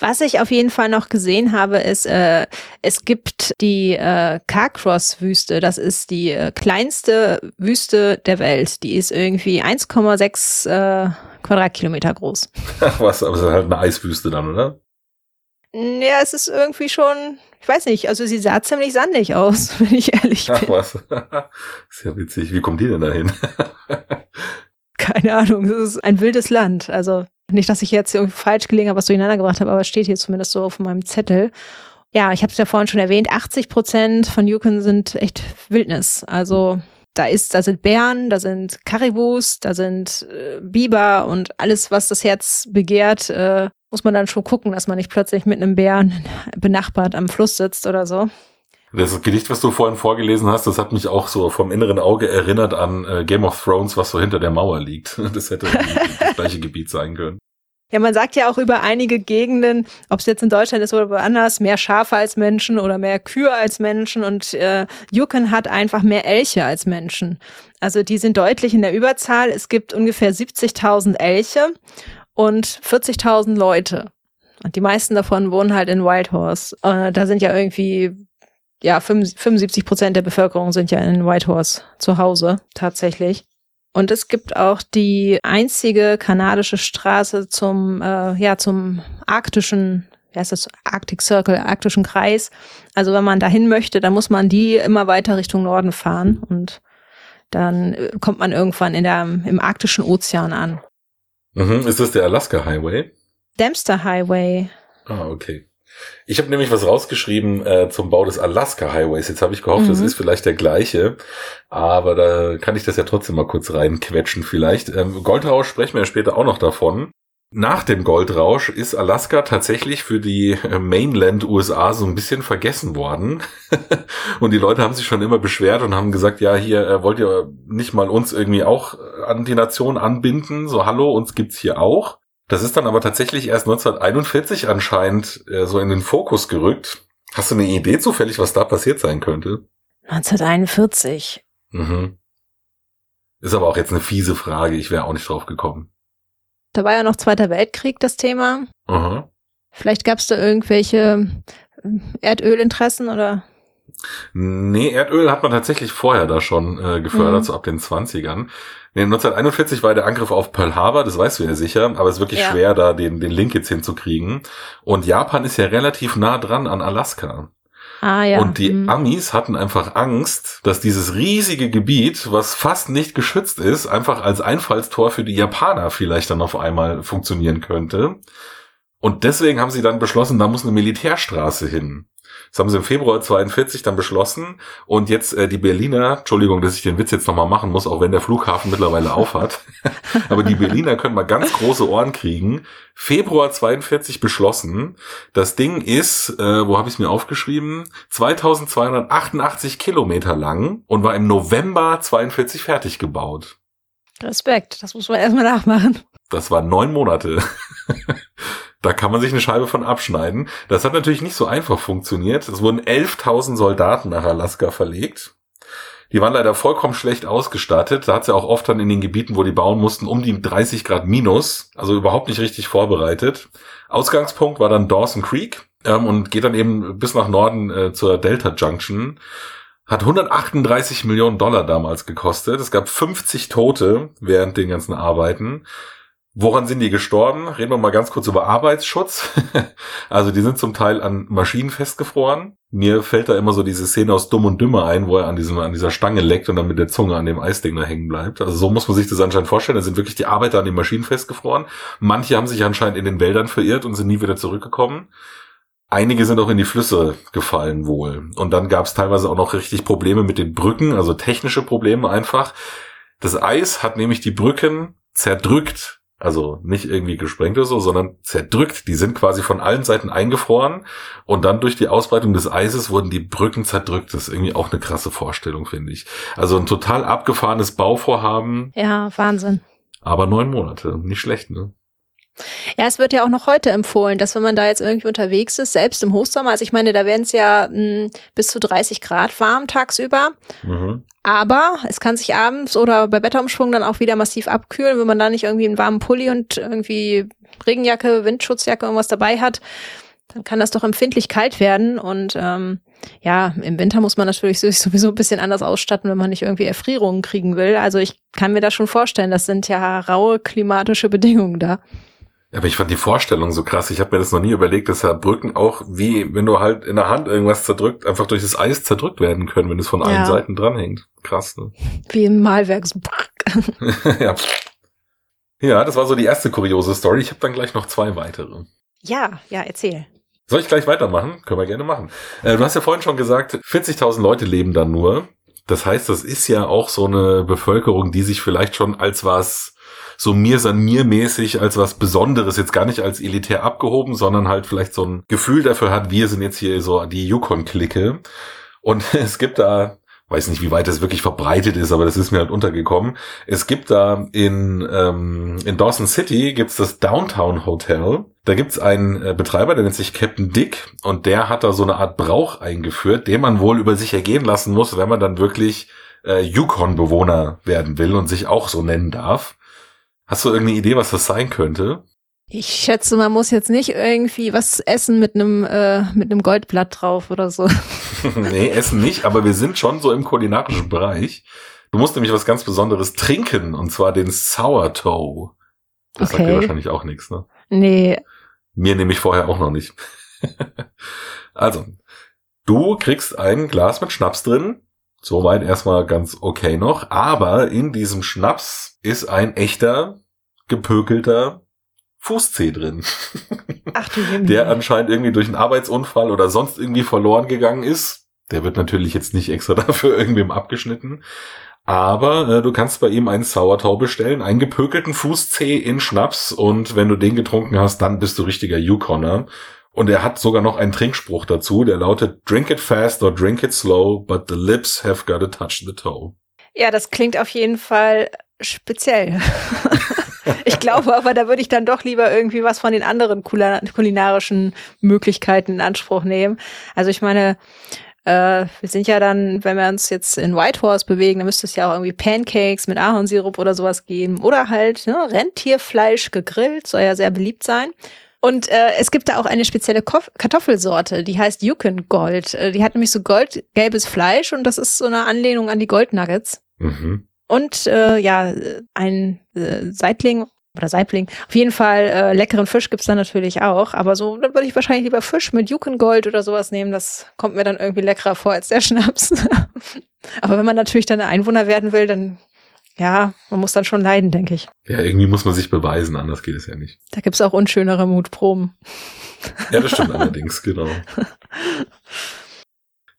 Was ich auf jeden Fall noch gesehen habe, ist, äh, es gibt die äh, Carcross-Wüste. Das ist die äh, kleinste Wüste der Welt. Die ist irgendwie 1,6 äh, Quadratkilometer groß. Was, aber es ist halt eine Eiswüste dann, oder? Ja, es ist irgendwie schon, ich weiß nicht, also sie sah ziemlich sandig aus, wenn ich ehrlich bin. Ach was, ist ja witzig. Wie kommt die denn dahin? Keine Ahnung, das ist ein wildes Land. Also nicht, dass ich jetzt irgendwie falsch gelegen habe, was durcheinander gebracht habe, aber es steht hier zumindest so auf meinem Zettel. Ja, ich habe es ja vorhin schon erwähnt, 80 Prozent von Yukon sind echt Wildnis. Also da ist, da sind Bären, da sind Karibus, da sind äh, Biber und alles, was das Herz begehrt, äh, muss man dann schon gucken, dass man nicht plötzlich mit einem Bären benachbart am Fluss sitzt oder so. Das Gedicht, was du vorhin vorgelesen hast, das hat mich auch so vom inneren Auge erinnert an äh, Game of Thrones, was so hinter der Mauer liegt. Das hätte das gleiche Gebiet sein können. Ja, man sagt ja auch über einige Gegenden, ob es jetzt in Deutschland ist oder woanders, mehr Schafe als Menschen oder mehr Kühe als Menschen und äh, Yukon hat einfach mehr Elche als Menschen. Also die sind deutlich in der Überzahl. Es gibt ungefähr 70.000 Elche und 40.000 Leute. Und die meisten davon wohnen halt in Whitehorse. Äh, da sind ja irgendwie ja, 75 Prozent der Bevölkerung sind ja in Whitehorse zu Hause, tatsächlich. Und es gibt auch die einzige kanadische Straße zum, äh, ja, zum arktischen, wie heißt das, Arctic Circle, arktischen Kreis. Also wenn man dahin möchte, dann muss man die immer weiter Richtung Norden fahren und dann äh, kommt man irgendwann in der, im arktischen Ozean an. Mhm. Ist das der Alaska Highway? Dempster Highway. Ah, okay. Ich habe nämlich was rausgeschrieben äh, zum Bau des Alaska Highways. Jetzt habe ich gehofft, mhm. das ist vielleicht der gleiche, aber da kann ich das ja trotzdem mal kurz reinquetschen vielleicht. Ähm, Goldrausch sprechen wir ja später auch noch davon. Nach dem Goldrausch ist Alaska tatsächlich für die äh, Mainland USA so ein bisschen vergessen worden. und die Leute haben sich schon immer beschwert und haben gesagt, ja, hier äh, wollt ihr nicht mal uns irgendwie auch an die Nation anbinden? So, hallo, uns gibt's hier auch. Das ist dann aber tatsächlich erst 1941 anscheinend äh, so in den Fokus gerückt. Hast du eine Idee zufällig, was da passiert sein könnte? 1941. Mhm. Ist aber auch jetzt eine fiese Frage. Ich wäre auch nicht drauf gekommen. Da war ja noch Zweiter Weltkrieg das Thema. Mhm. Vielleicht gab es da irgendwelche äh, Erdölinteressen oder? Nee, Erdöl hat man tatsächlich vorher da schon äh, gefördert, mhm. so ab den 20ern. Nee, 1941 war der Angriff auf Pearl Harbor, das weißt du ja sicher, aber es ist wirklich ja. schwer, da den, den Link jetzt hinzukriegen. Und Japan ist ja relativ nah dran an Alaska. Ah, ja. Und die mhm. Amis hatten einfach Angst, dass dieses riesige Gebiet, was fast nicht geschützt ist, einfach als Einfallstor für die Japaner vielleicht dann auf einmal funktionieren könnte. Und deswegen haben sie dann beschlossen, da muss eine Militärstraße hin. Das haben sie im Februar 42 dann beschlossen. Und jetzt äh, die Berliner, Entschuldigung, dass ich den Witz jetzt nochmal machen muss, auch wenn der Flughafen mittlerweile aufhat. Aber die Berliner können mal ganz große Ohren kriegen. Februar 42 beschlossen. Das Ding ist, äh, wo habe ich es mir aufgeschrieben? 2288 Kilometer lang und war im November 42 fertig gebaut. Respekt, das muss man erstmal nachmachen. Das waren neun Monate. da kann man sich eine Scheibe von abschneiden. Das hat natürlich nicht so einfach funktioniert. Es wurden 11.000 Soldaten nach Alaska verlegt. Die waren leider vollkommen schlecht ausgestattet. Da hat sie ja auch oft dann in den Gebieten, wo die bauen mussten, um die 30 Grad minus. Also überhaupt nicht richtig vorbereitet. Ausgangspunkt war dann Dawson Creek ähm, und geht dann eben bis nach Norden äh, zur Delta Junction. Hat 138 Millionen Dollar damals gekostet. Es gab 50 Tote während den ganzen Arbeiten. Woran sind die gestorben? Reden wir mal ganz kurz über Arbeitsschutz. also die sind zum Teil an Maschinen festgefroren. Mir fällt da immer so diese Szene aus Dumm und Dümmer ein, wo er an, diesem, an dieser Stange leckt und dann mit der Zunge an dem Eisding da hängen bleibt. Also so muss man sich das anscheinend vorstellen. Da sind wirklich die Arbeiter an den Maschinen festgefroren. Manche haben sich anscheinend in den Wäldern verirrt und sind nie wieder zurückgekommen. Einige sind auch in die Flüsse gefallen wohl. Und dann gab es teilweise auch noch richtig Probleme mit den Brücken, also technische Probleme einfach. Das Eis hat nämlich die Brücken zerdrückt. Also nicht irgendwie gesprengt oder so, sondern zerdrückt. Die sind quasi von allen Seiten eingefroren und dann durch die Ausbreitung des Eises wurden die Brücken zerdrückt. Das ist irgendwie auch eine krasse Vorstellung, finde ich. Also ein total abgefahrenes Bauvorhaben. Ja, Wahnsinn. Aber neun Monate, nicht schlecht, ne? Ja, es wird ja auch noch heute empfohlen, dass wenn man da jetzt irgendwie unterwegs ist, selbst im Hochsommer, also ich meine, da werden es ja mh, hm, bis zu 30 Grad warm tagsüber. Mhm. Aber es kann sich abends oder bei Wetterumschwung dann auch wieder massiv abkühlen, wenn man da nicht irgendwie einen warmen Pulli und irgendwie Regenjacke, Windschutzjacke, irgendwas dabei hat, dann kann das doch empfindlich kalt werden. Und ähm, ja, im Winter muss man natürlich sich sowieso ein bisschen anders ausstatten, wenn man nicht irgendwie Erfrierungen kriegen will. Also ich kann mir das schon vorstellen, das sind ja raue klimatische Bedingungen da. Aber ich fand die Vorstellung so krass. Ich habe mir das noch nie überlegt, dass ja Brücken auch wie, wenn du halt in der Hand irgendwas zerdrückt, einfach durch das Eis zerdrückt werden können, wenn es von ja. allen Seiten dranhängt. Krass, ne? Wie im Malwerk. ja. ja, das war so die erste kuriose Story. Ich habe dann gleich noch zwei weitere. Ja, ja, erzähl. Soll ich gleich weitermachen? Können wir gerne machen. Äh, du hast ja vorhin schon gesagt, 40.000 Leute leben da nur. Das heißt, das ist ja auch so eine Bevölkerung, die sich vielleicht schon als was so mir san mir mäßig als was Besonderes, jetzt gar nicht als elitär abgehoben, sondern halt vielleicht so ein Gefühl dafür hat, wir sind jetzt hier so die Yukon-Clique. Und es gibt da weiß nicht, wie weit das wirklich verbreitet ist, aber das ist mir halt untergekommen. Es gibt da in, ähm, in Dawson City gibt's das Downtown Hotel. Da gibt's einen äh, Betreiber, der nennt sich Captain Dick und der hat da so eine Art Brauch eingeführt, den man wohl über sich ergehen lassen muss, wenn man dann wirklich äh, Yukon-Bewohner werden will und sich auch so nennen darf. Hast du irgendeine Idee, was das sein könnte? Ich schätze, man muss jetzt nicht irgendwie was essen mit einem äh, mit einem Goldblatt drauf oder so. nee, essen nicht, aber wir sind schon so im kulinarischen Bereich. Du musst nämlich was ganz Besonderes trinken, und zwar den Sourdough. Das okay. sagt dir wahrscheinlich auch nichts, ne? Nee. Mir nämlich vorher auch noch nicht. also, du kriegst ein Glas mit Schnaps drin. Soweit erstmal ganz okay noch. Aber in diesem Schnaps ist ein echter, gepökelter Fußzeh drin. Ach du Himmel. Der anscheinend irgendwie durch einen Arbeitsunfall oder sonst irgendwie verloren gegangen ist. Der wird natürlich jetzt nicht extra dafür irgendwem abgeschnitten. Aber äh, du kannst bei ihm einen Sauertau bestellen, einen gepökelten Fußzeh in Schnaps und wenn du den getrunken hast, dann bist du richtiger Yukoner. Und er hat sogar noch einen Trinkspruch dazu, der lautet Drink it fast or drink it slow, but the lips have got to touch the toe. Ja, das klingt auf jeden Fall speziell. ich glaube aber, da würde ich dann doch lieber irgendwie was von den anderen kulinarischen Möglichkeiten in Anspruch nehmen. Also ich meine, äh, wir sind ja dann, wenn wir uns jetzt in Whitehorse bewegen, dann müsste es ja auch irgendwie Pancakes mit Ahornsirup oder sowas geben. Oder halt ne, Rentierfleisch gegrillt, soll ja sehr beliebt sein. Und äh, es gibt da auch eine spezielle Kof Kartoffelsorte, die heißt Yukon Gold. Äh, die hat nämlich so goldgelbes Fleisch und das ist so eine Anlehnung an die Goldnuggets. Mhm. Und äh, ja, ein äh, Seitling oder Saibling. Auf jeden Fall äh, leckeren Fisch gibt's da natürlich auch. Aber so, dann würde ich wahrscheinlich lieber Fisch mit Jukengold oder sowas nehmen. Das kommt mir dann irgendwie leckerer vor als der Schnaps. aber wenn man natürlich dann ein Einwohner werden will, dann ja, man muss dann schon leiden, denke ich. Ja, irgendwie muss man sich beweisen, anders geht es ja nicht. Da gibt's auch unschönere Mutproben. Ja, das stimmt allerdings, genau.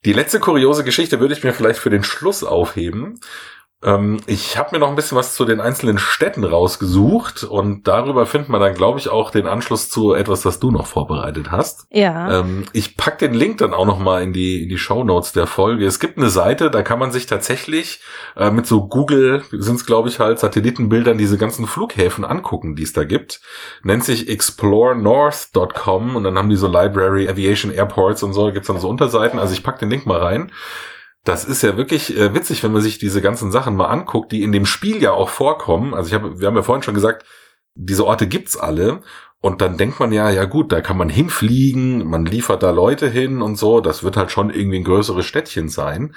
Die letzte kuriose Geschichte würde ich mir vielleicht für den Schluss aufheben. Ähm, ich habe mir noch ein bisschen was zu den einzelnen Städten rausgesucht und darüber findet man dann, glaube ich, auch den Anschluss zu etwas, das du noch vorbereitet hast. Ja. Ähm, ich pack den Link dann auch noch mal in die in die Show Notes der Folge. Es gibt eine Seite, da kann man sich tatsächlich äh, mit so Google sind es, glaube ich, halt Satellitenbildern diese ganzen Flughäfen angucken, die es da gibt. Nennt sich explorenorth.com und dann haben die so Library Aviation Airports und so. Gibt's dann so Unterseiten. Also ich pack den Link mal rein. Das ist ja wirklich äh, witzig, wenn man sich diese ganzen Sachen mal anguckt, die in dem Spiel ja auch vorkommen. Also ich habe, wir haben ja vorhin schon gesagt, diese Orte gibt's alle. Und dann denkt man ja, ja gut, da kann man hinfliegen, man liefert da Leute hin und so. Das wird halt schon irgendwie ein größeres Städtchen sein.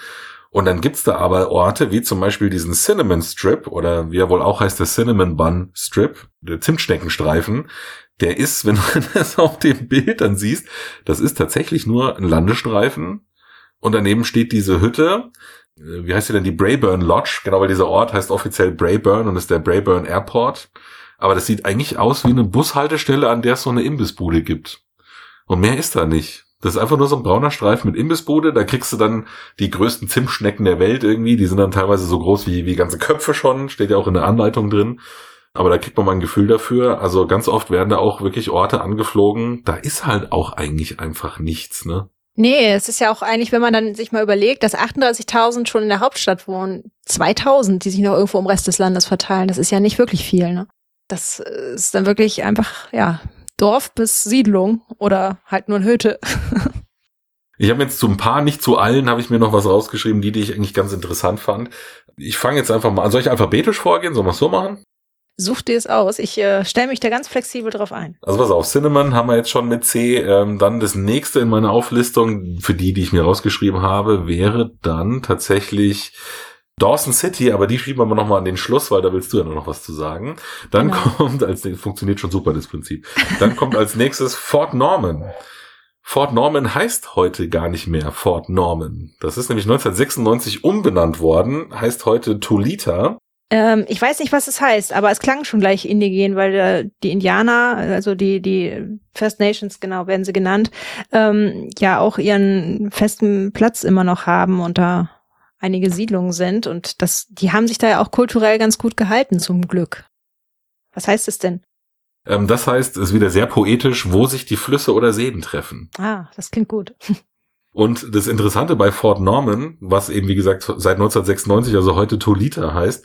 Und dann gibt's da aber Orte wie zum Beispiel diesen Cinnamon Strip oder wie er wohl auch heißt, der Cinnamon Bun Strip, der Zimtsteckenstreifen. Der ist, wenn du das auf dem Bild dann siehst, das ist tatsächlich nur ein Landestreifen und daneben steht diese Hütte. Äh, wie heißt sie denn? Die Brayburn Lodge. Genau, weil dieser Ort heißt offiziell Brayburn und ist der Brayburn Airport. Aber das sieht eigentlich aus wie eine Bushaltestelle, an der es so eine Imbissbude gibt. Und mehr ist da nicht. Das ist einfach nur so ein brauner Streifen mit Imbissbude. Da kriegst du dann die größten Zimtschnecken der Welt irgendwie. Die sind dann teilweise so groß wie, wie ganze Köpfe schon. Steht ja auch in der Anleitung drin. Aber da kriegt man mal ein Gefühl dafür. Also ganz oft werden da auch wirklich Orte angeflogen. Da ist halt auch eigentlich einfach nichts, ne? Nee, es ist ja auch eigentlich, wenn man dann sich mal überlegt, dass 38.000 schon in der Hauptstadt wohnen, 2.000, die sich noch irgendwo im Rest des Landes verteilen, das ist ja nicht wirklich viel. Ne? Das ist dann wirklich einfach, ja, Dorf bis Siedlung oder halt nur ein Hütte. Ich habe jetzt zu ein paar, nicht zu allen, habe ich mir noch was rausgeschrieben, die, die ich eigentlich ganz interessant fand. Ich fange jetzt einfach mal an. Soll ich alphabetisch vorgehen? Wir es so machen? Such dir es aus. Ich äh, stelle mich da ganz flexibel drauf ein. Also pass auf, Cinnamon haben wir jetzt schon mit C. Ähm, dann das nächste in meiner Auflistung, für die, die ich mir rausgeschrieben habe, wäre dann tatsächlich Dawson City, aber die schieben wir nochmal an den Schluss, weil da willst du ja noch was zu sagen. Dann genau. kommt als funktioniert schon super das Prinzip. Dann kommt als nächstes Fort Norman. Fort Norman heißt heute gar nicht mehr Fort Norman. Das ist nämlich 1996 umbenannt worden, heißt heute Tulita. Ähm, ich weiß nicht, was es heißt, aber es klang schon gleich indigen, weil äh, die Indianer, also die, die First Nations, genau, werden sie genannt, ähm, ja auch ihren festen Platz immer noch haben und da einige Siedlungen sind und das, die haben sich da ja auch kulturell ganz gut gehalten, zum Glück. Was heißt es denn? Ähm, das heißt, es ist wieder sehr poetisch, wo sich die Flüsse oder Seen treffen. Ah, das klingt gut. Und das Interessante bei Fort Norman, was eben wie gesagt seit 1996, also heute Tolita heißt,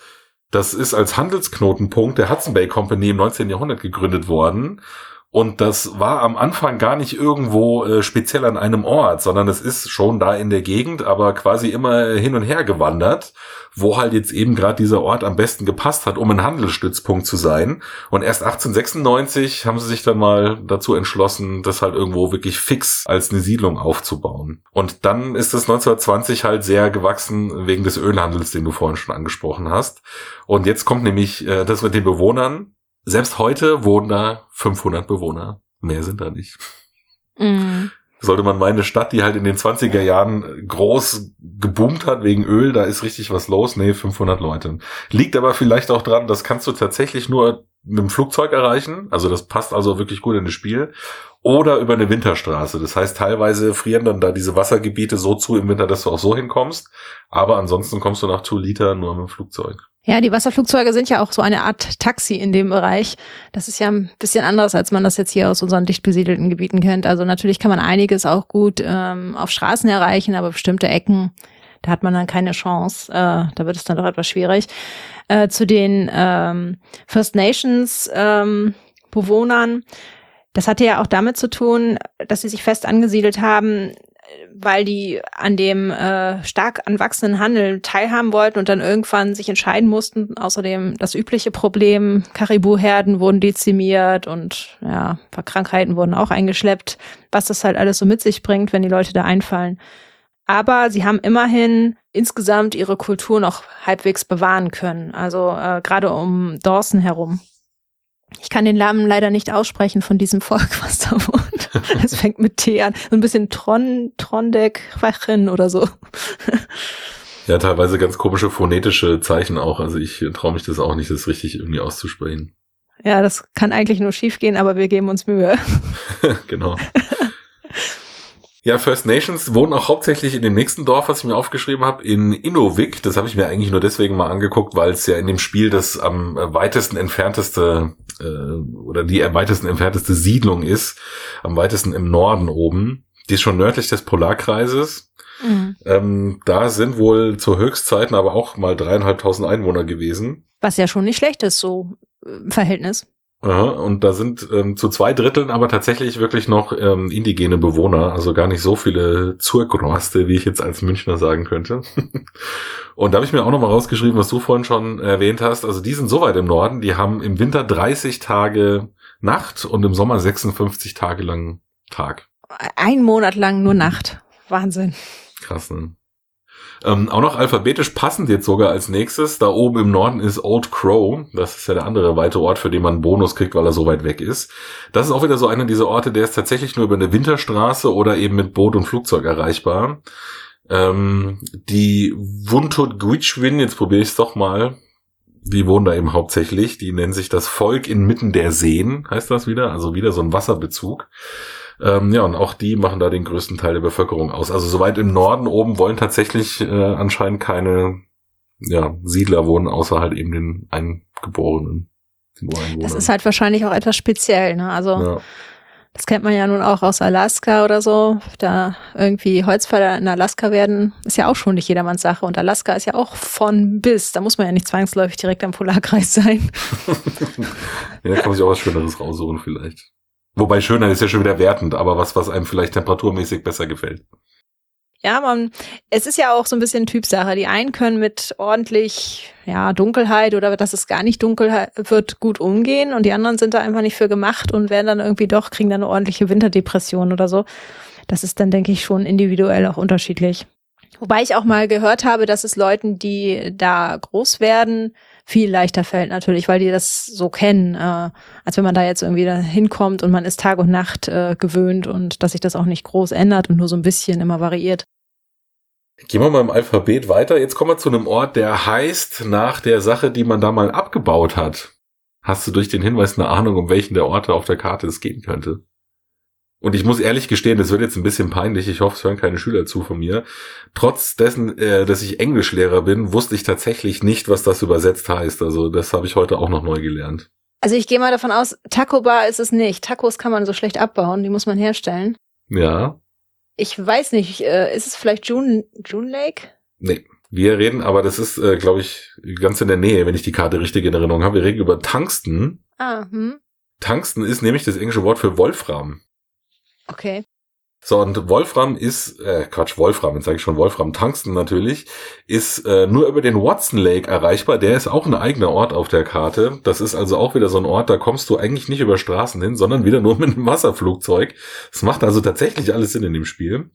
das ist als Handelsknotenpunkt der Hudson Bay Company im 19. Jahrhundert gegründet worden. Und das war am Anfang gar nicht irgendwo äh, speziell an einem Ort, sondern es ist schon da in der Gegend, aber quasi immer hin und her gewandert, wo halt jetzt eben gerade dieser Ort am besten gepasst hat, um ein Handelsstützpunkt zu sein. Und erst 1896 haben sie sich dann mal dazu entschlossen, das halt irgendwo wirklich fix als eine Siedlung aufzubauen. Und dann ist es 1920 halt sehr gewachsen wegen des Ölhandels, den du vorhin schon angesprochen hast. Und jetzt kommt nämlich äh, das mit den Bewohnern selbst heute wohnen da 500 Bewohner. Mehr sind da nicht. Mhm. Sollte man meine Stadt, die halt in den 20er Jahren groß geboomt hat wegen Öl, da ist richtig was los. Nee, 500 Leute. Liegt aber vielleicht auch dran, das kannst du tatsächlich nur mit dem Flugzeug erreichen. Also das passt also wirklich gut in das Spiel. Oder über eine Winterstraße. Das heißt, teilweise frieren dann da diese Wassergebiete so zu im Winter, dass du auch so hinkommst. Aber ansonsten kommst du nach Tulita nur mit dem Flugzeug. Ja, die Wasserflugzeuge sind ja auch so eine Art Taxi in dem Bereich. Das ist ja ein bisschen anderes, als man das jetzt hier aus unseren dicht besiedelten Gebieten kennt. Also natürlich kann man einiges auch gut ähm, auf Straßen erreichen, aber bestimmte Ecken, da hat man dann keine Chance. Äh, da wird es dann doch etwas schwierig. Äh, zu den ähm, First Nations ähm, Bewohnern, das hatte ja auch damit zu tun, dass sie sich fest angesiedelt haben weil die an dem äh, stark anwachsenden Handel teilhaben wollten und dann irgendwann sich entscheiden mussten. Außerdem das übliche Problem, Karibu-Herden wurden dezimiert und ja, paar Krankheiten wurden auch eingeschleppt, was das halt alles so mit sich bringt, wenn die Leute da einfallen. Aber sie haben immerhin insgesamt ihre Kultur noch halbwegs bewahren können. Also äh, gerade um Dawson herum. Ich kann den Namen leider nicht aussprechen von diesem Volk, was da wohnt. Es fängt mit T an. So ein bisschen Tron, Trondek, Wachen oder so. Ja, teilweise ganz komische phonetische Zeichen auch. Also ich traue mich das auch nicht, das richtig irgendwie auszusprechen. Ja, das kann eigentlich nur schief gehen, aber wir geben uns Mühe. genau. Ja, First Nations wohnen auch hauptsächlich in dem nächsten Dorf, was ich mir aufgeschrieben habe, in Inuvik. Das habe ich mir eigentlich nur deswegen mal angeguckt, weil es ja in dem Spiel das am weitesten entfernteste äh, oder die am weitesten entfernteste Siedlung ist, am weitesten im Norden oben. Die ist schon nördlich des Polarkreises. Mhm. Ähm, da sind wohl zu Höchstzeiten aber auch mal dreieinhalbtausend Einwohner gewesen. Was ja schon nicht schlecht ist, so im Verhältnis. Aha, und da sind ähm, zu zwei Dritteln aber tatsächlich wirklich noch ähm, indigene Bewohner, also gar nicht so viele Zurgroste, wie ich jetzt als Münchner sagen könnte. und da habe ich mir auch noch mal rausgeschrieben, was du vorhin schon erwähnt hast. Also die sind so weit im Norden, die haben im Winter 30 Tage Nacht und im Sommer 56 Tage lang Tag. Ein Monat lang nur Nacht. Wahnsinn. Krass, ne? Ähm, auch noch alphabetisch passend jetzt sogar als nächstes. Da oben im Norden ist Old Crow. Das ist ja der andere weite Ort, für den man einen Bonus kriegt, weil er so weit weg ist. Das ist auch wieder so einer dieser Orte, der ist tatsächlich nur über eine Winterstraße oder eben mit Boot und Flugzeug erreichbar. Ähm, die Wuntut Gwitschwin, jetzt probiere ich es doch mal. Die wohnen da eben hauptsächlich. Die nennen sich das Volk inmitten der Seen, heißt das wieder. Also wieder so ein Wasserbezug. Ähm, ja, und auch die machen da den größten Teil der Bevölkerung aus. Also soweit im Norden oben wollen tatsächlich äh, anscheinend keine ja, Siedler wohnen, außer halt eben den Eingeborenen. Den das ist halt wahrscheinlich auch etwas speziell, ne? Also ja. das kennt man ja nun auch aus Alaska oder so. Da irgendwie Holzfäller in Alaska werden, ist ja auch schon nicht jedermanns Sache. Und Alaska ist ja auch von bis. Da muss man ja nicht zwangsläufig direkt am Polarkreis sein. ja, da kann man sich auch was Schöneres raussuchen vielleicht. Wobei schöner ist ja schon wieder wertend, aber was, was einem vielleicht temperaturmäßig besser gefällt. Ja, man, es ist ja auch so ein bisschen Typsache. Die einen können mit ordentlich, ja, Dunkelheit oder dass es gar nicht dunkel wird, gut umgehen und die anderen sind da einfach nicht für gemacht und werden dann irgendwie doch, kriegen dann eine ordentliche Winterdepression oder so. Das ist dann, denke ich, schon individuell auch unterschiedlich. Wobei ich auch mal gehört habe, dass es Leuten, die da groß werden, viel leichter fällt natürlich, weil die das so kennen, äh, als wenn man da jetzt irgendwie da hinkommt und man ist Tag und Nacht äh, gewöhnt und dass sich das auch nicht groß ändert und nur so ein bisschen immer variiert. Gehen wir mal im Alphabet weiter. Jetzt kommen wir zu einem Ort, der heißt nach der Sache, die man da mal abgebaut hat. Hast du durch den Hinweis eine Ahnung, um welchen der Orte auf der Karte es gehen könnte? Und ich muss ehrlich gestehen, das wird jetzt ein bisschen peinlich, ich hoffe, es hören keine Schüler zu von mir. Trotz dessen, äh, dass ich Englischlehrer bin, wusste ich tatsächlich nicht, was das übersetzt heißt. Also das habe ich heute auch noch neu gelernt. Also ich gehe mal davon aus, Taco Bar ist es nicht. Tacos kann man so schlecht abbauen, die muss man herstellen. Ja. Ich weiß nicht, äh, ist es vielleicht June, June Lake? Nee. Wir reden, aber das ist, äh, glaube ich, ganz in der Nähe, wenn ich die Karte richtig in Erinnerung habe. Wir reden über Tungsten. Ah, hm. Tungsten ist nämlich das englische Wort für Wolfram. Okay. So, und Wolfram ist, äh, Quatsch, Wolfram, jetzt sage ich schon Wolfram, Tungsten natürlich, ist äh, nur über den Watson Lake erreichbar. Der ist auch ein eigener Ort auf der Karte. Das ist also auch wieder so ein Ort, da kommst du eigentlich nicht über Straßen hin, sondern wieder nur mit einem Wasserflugzeug. Das macht also tatsächlich alles Sinn in dem Spiel.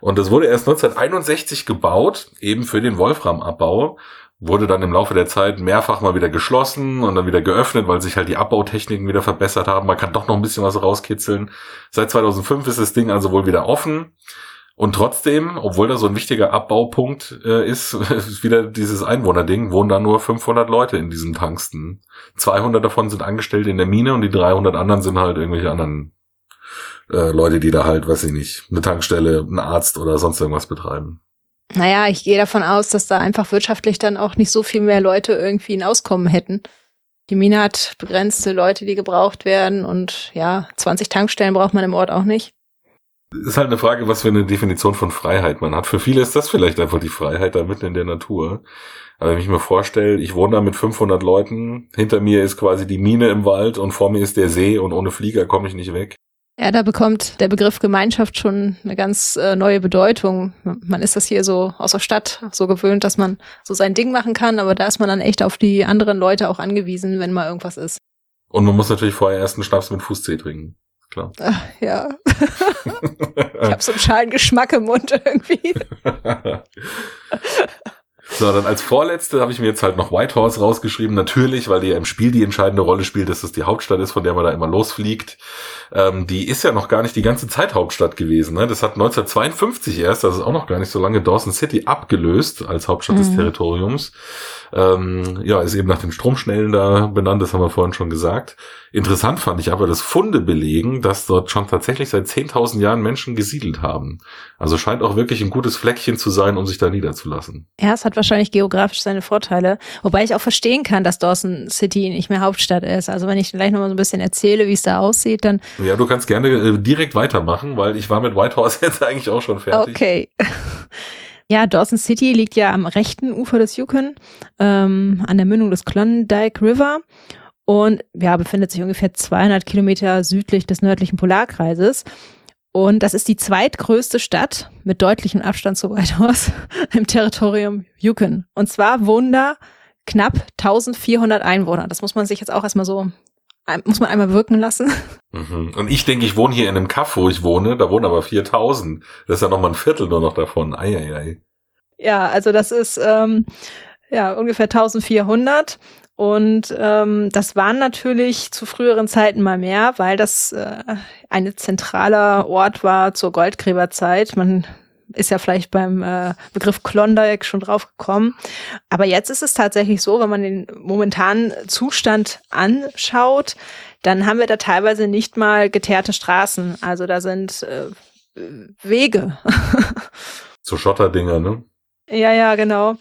Und das wurde erst 1961 gebaut, eben für den Wolframabbau wurde dann im Laufe der Zeit mehrfach mal wieder geschlossen und dann wieder geöffnet, weil sich halt die Abbautechniken wieder verbessert haben. Man kann doch noch ein bisschen was rauskitzeln. Seit 2005 ist das Ding also wohl wieder offen. Und trotzdem, obwohl da so ein wichtiger Abbaupunkt äh, ist, ist wieder dieses Einwohnerding, wohnen da nur 500 Leute in diesem Tangsten. 200 davon sind angestellt in der Mine und die 300 anderen sind halt irgendwelche anderen äh, Leute, die da halt, weiß ich nicht, eine Tankstelle, einen Arzt oder sonst irgendwas betreiben. Naja, ich gehe davon aus, dass da einfach wirtschaftlich dann auch nicht so viel mehr Leute irgendwie ein Auskommen hätten. Die Mine hat begrenzte Leute, die gebraucht werden und ja, 20 Tankstellen braucht man im Ort auch nicht. Ist halt eine Frage, was für eine Definition von Freiheit man hat. Für viele ist das vielleicht einfach die Freiheit da mitten in der Natur. Aber wenn ich mir vorstelle, ich wohne da mit 500 Leuten, hinter mir ist quasi die Mine im Wald und vor mir ist der See und ohne Flieger komme ich nicht weg. Ja, da bekommt der Begriff Gemeinschaft schon eine ganz äh, neue Bedeutung. Man ist das hier so aus der Stadt so gewöhnt, dass man so sein Ding machen kann, aber da ist man dann echt auf die anderen Leute auch angewiesen, wenn mal irgendwas ist. Und man muss natürlich vorher erst einen Schnaps mit Fußzeh trinken. Klar. Ach, ja. ich habe so einen schalen Geschmack im Mund irgendwie. So, dann als vorletzte habe ich mir jetzt halt noch Whitehorse rausgeschrieben. Natürlich, weil die ja im Spiel die entscheidende Rolle spielt, dass es die Hauptstadt ist, von der man da immer losfliegt. Ähm, die ist ja noch gar nicht die ganze Zeit Hauptstadt gewesen. Ne? Das hat 1952 erst, das ist auch noch gar nicht so lange, Dawson City abgelöst als Hauptstadt mhm. des Territoriums. Ähm, ja, ist eben nach den Stromschnellen da benannt, das haben wir vorhin schon gesagt. Interessant fand ich aber, dass Funde belegen, dass dort schon tatsächlich seit 10.000 Jahren Menschen gesiedelt haben. Also scheint auch wirklich ein gutes Fleckchen zu sein, um sich da niederzulassen. Ja, es hat wahrscheinlich geografisch seine Vorteile. Wobei ich auch verstehen kann, dass Dawson City nicht mehr Hauptstadt ist. Also wenn ich gleich nochmal so ein bisschen erzähle, wie es da aussieht, dann. Ja, du kannst gerne äh, direkt weitermachen, weil ich war mit Whitehorse jetzt eigentlich auch schon fertig. Okay. Ja, Dawson City liegt ja am rechten Ufer des Yukon, ähm, an der Mündung des Klondike River und ja, befindet sich ungefähr 200 Kilometer südlich des nördlichen Polarkreises. Und das ist die zweitgrößte Stadt mit deutlichem Abstand zu Whitehorse im Territorium Yukon. Und zwar wohnen da knapp 1400 Einwohner. Das muss man sich jetzt auch erstmal so muss man einmal wirken lassen. Mhm. Und ich denke, ich wohne hier in einem Kaff, wo ich wohne, da wohnen aber 4000. Das ist ja noch mal ein Viertel nur noch davon. Eieiei. Ja, also das ist ähm, ja ungefähr 1400. Und ähm, das waren natürlich zu früheren Zeiten mal mehr, weil das äh, ein zentraler Ort war zur Goldgräberzeit. Man ist ja vielleicht beim äh, Begriff Klondike schon drauf gekommen. Aber jetzt ist es tatsächlich so, wenn man den momentanen Zustand anschaut, dann haben wir da teilweise nicht mal geteerte Straßen. Also da sind äh, Wege. so Schotterdinger, ne? Ja, ja, genau.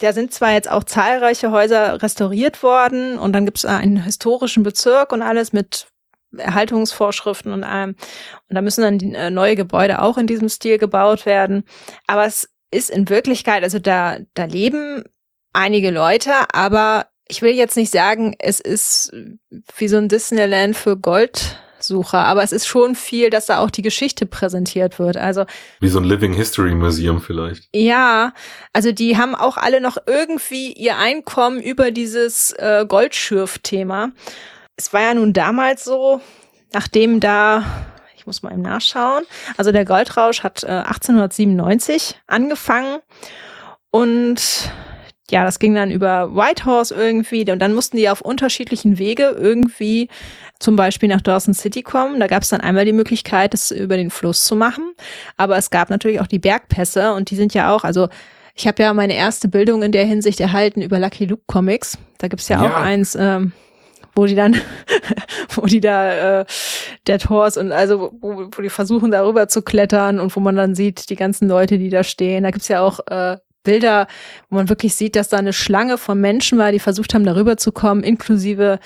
Da sind zwar jetzt auch zahlreiche Häuser restauriert worden und dann gibt es einen historischen Bezirk und alles mit Erhaltungsvorschriften und allem. Und da müssen dann äh, neue Gebäude auch in diesem Stil gebaut werden. Aber es ist in Wirklichkeit, also da, da leben einige Leute, aber ich will jetzt nicht sagen, es ist wie so ein Disneyland für Goldsucher, aber es ist schon viel, dass da auch die Geschichte präsentiert wird. Also wie so ein Living History Museum vielleicht. Ja, also die haben auch alle noch irgendwie ihr Einkommen über dieses äh, Goldschürf-Thema es war ja nun damals so, nachdem da, ich muss mal eben nachschauen, also der Goldrausch hat äh, 1897 angefangen und ja, das ging dann über Whitehorse irgendwie und dann mussten die auf unterschiedlichen Wege irgendwie zum Beispiel nach Dawson City kommen. Da gab es dann einmal die Möglichkeit, das über den Fluss zu machen, aber es gab natürlich auch die Bergpässe und die sind ja auch, also ich habe ja meine erste Bildung in der Hinsicht erhalten über Lucky Luke Comics. Da gibt's ja, ja. auch eins, ähm, wo die dann, wo die da äh, Dead Horse und also wo, wo die versuchen darüber zu klettern und wo man dann sieht die ganzen Leute, die da stehen. Da gibt's ja auch äh, Bilder, wo man wirklich sieht, dass da eine Schlange von Menschen war, die versucht haben, darüber zu kommen, inklusive,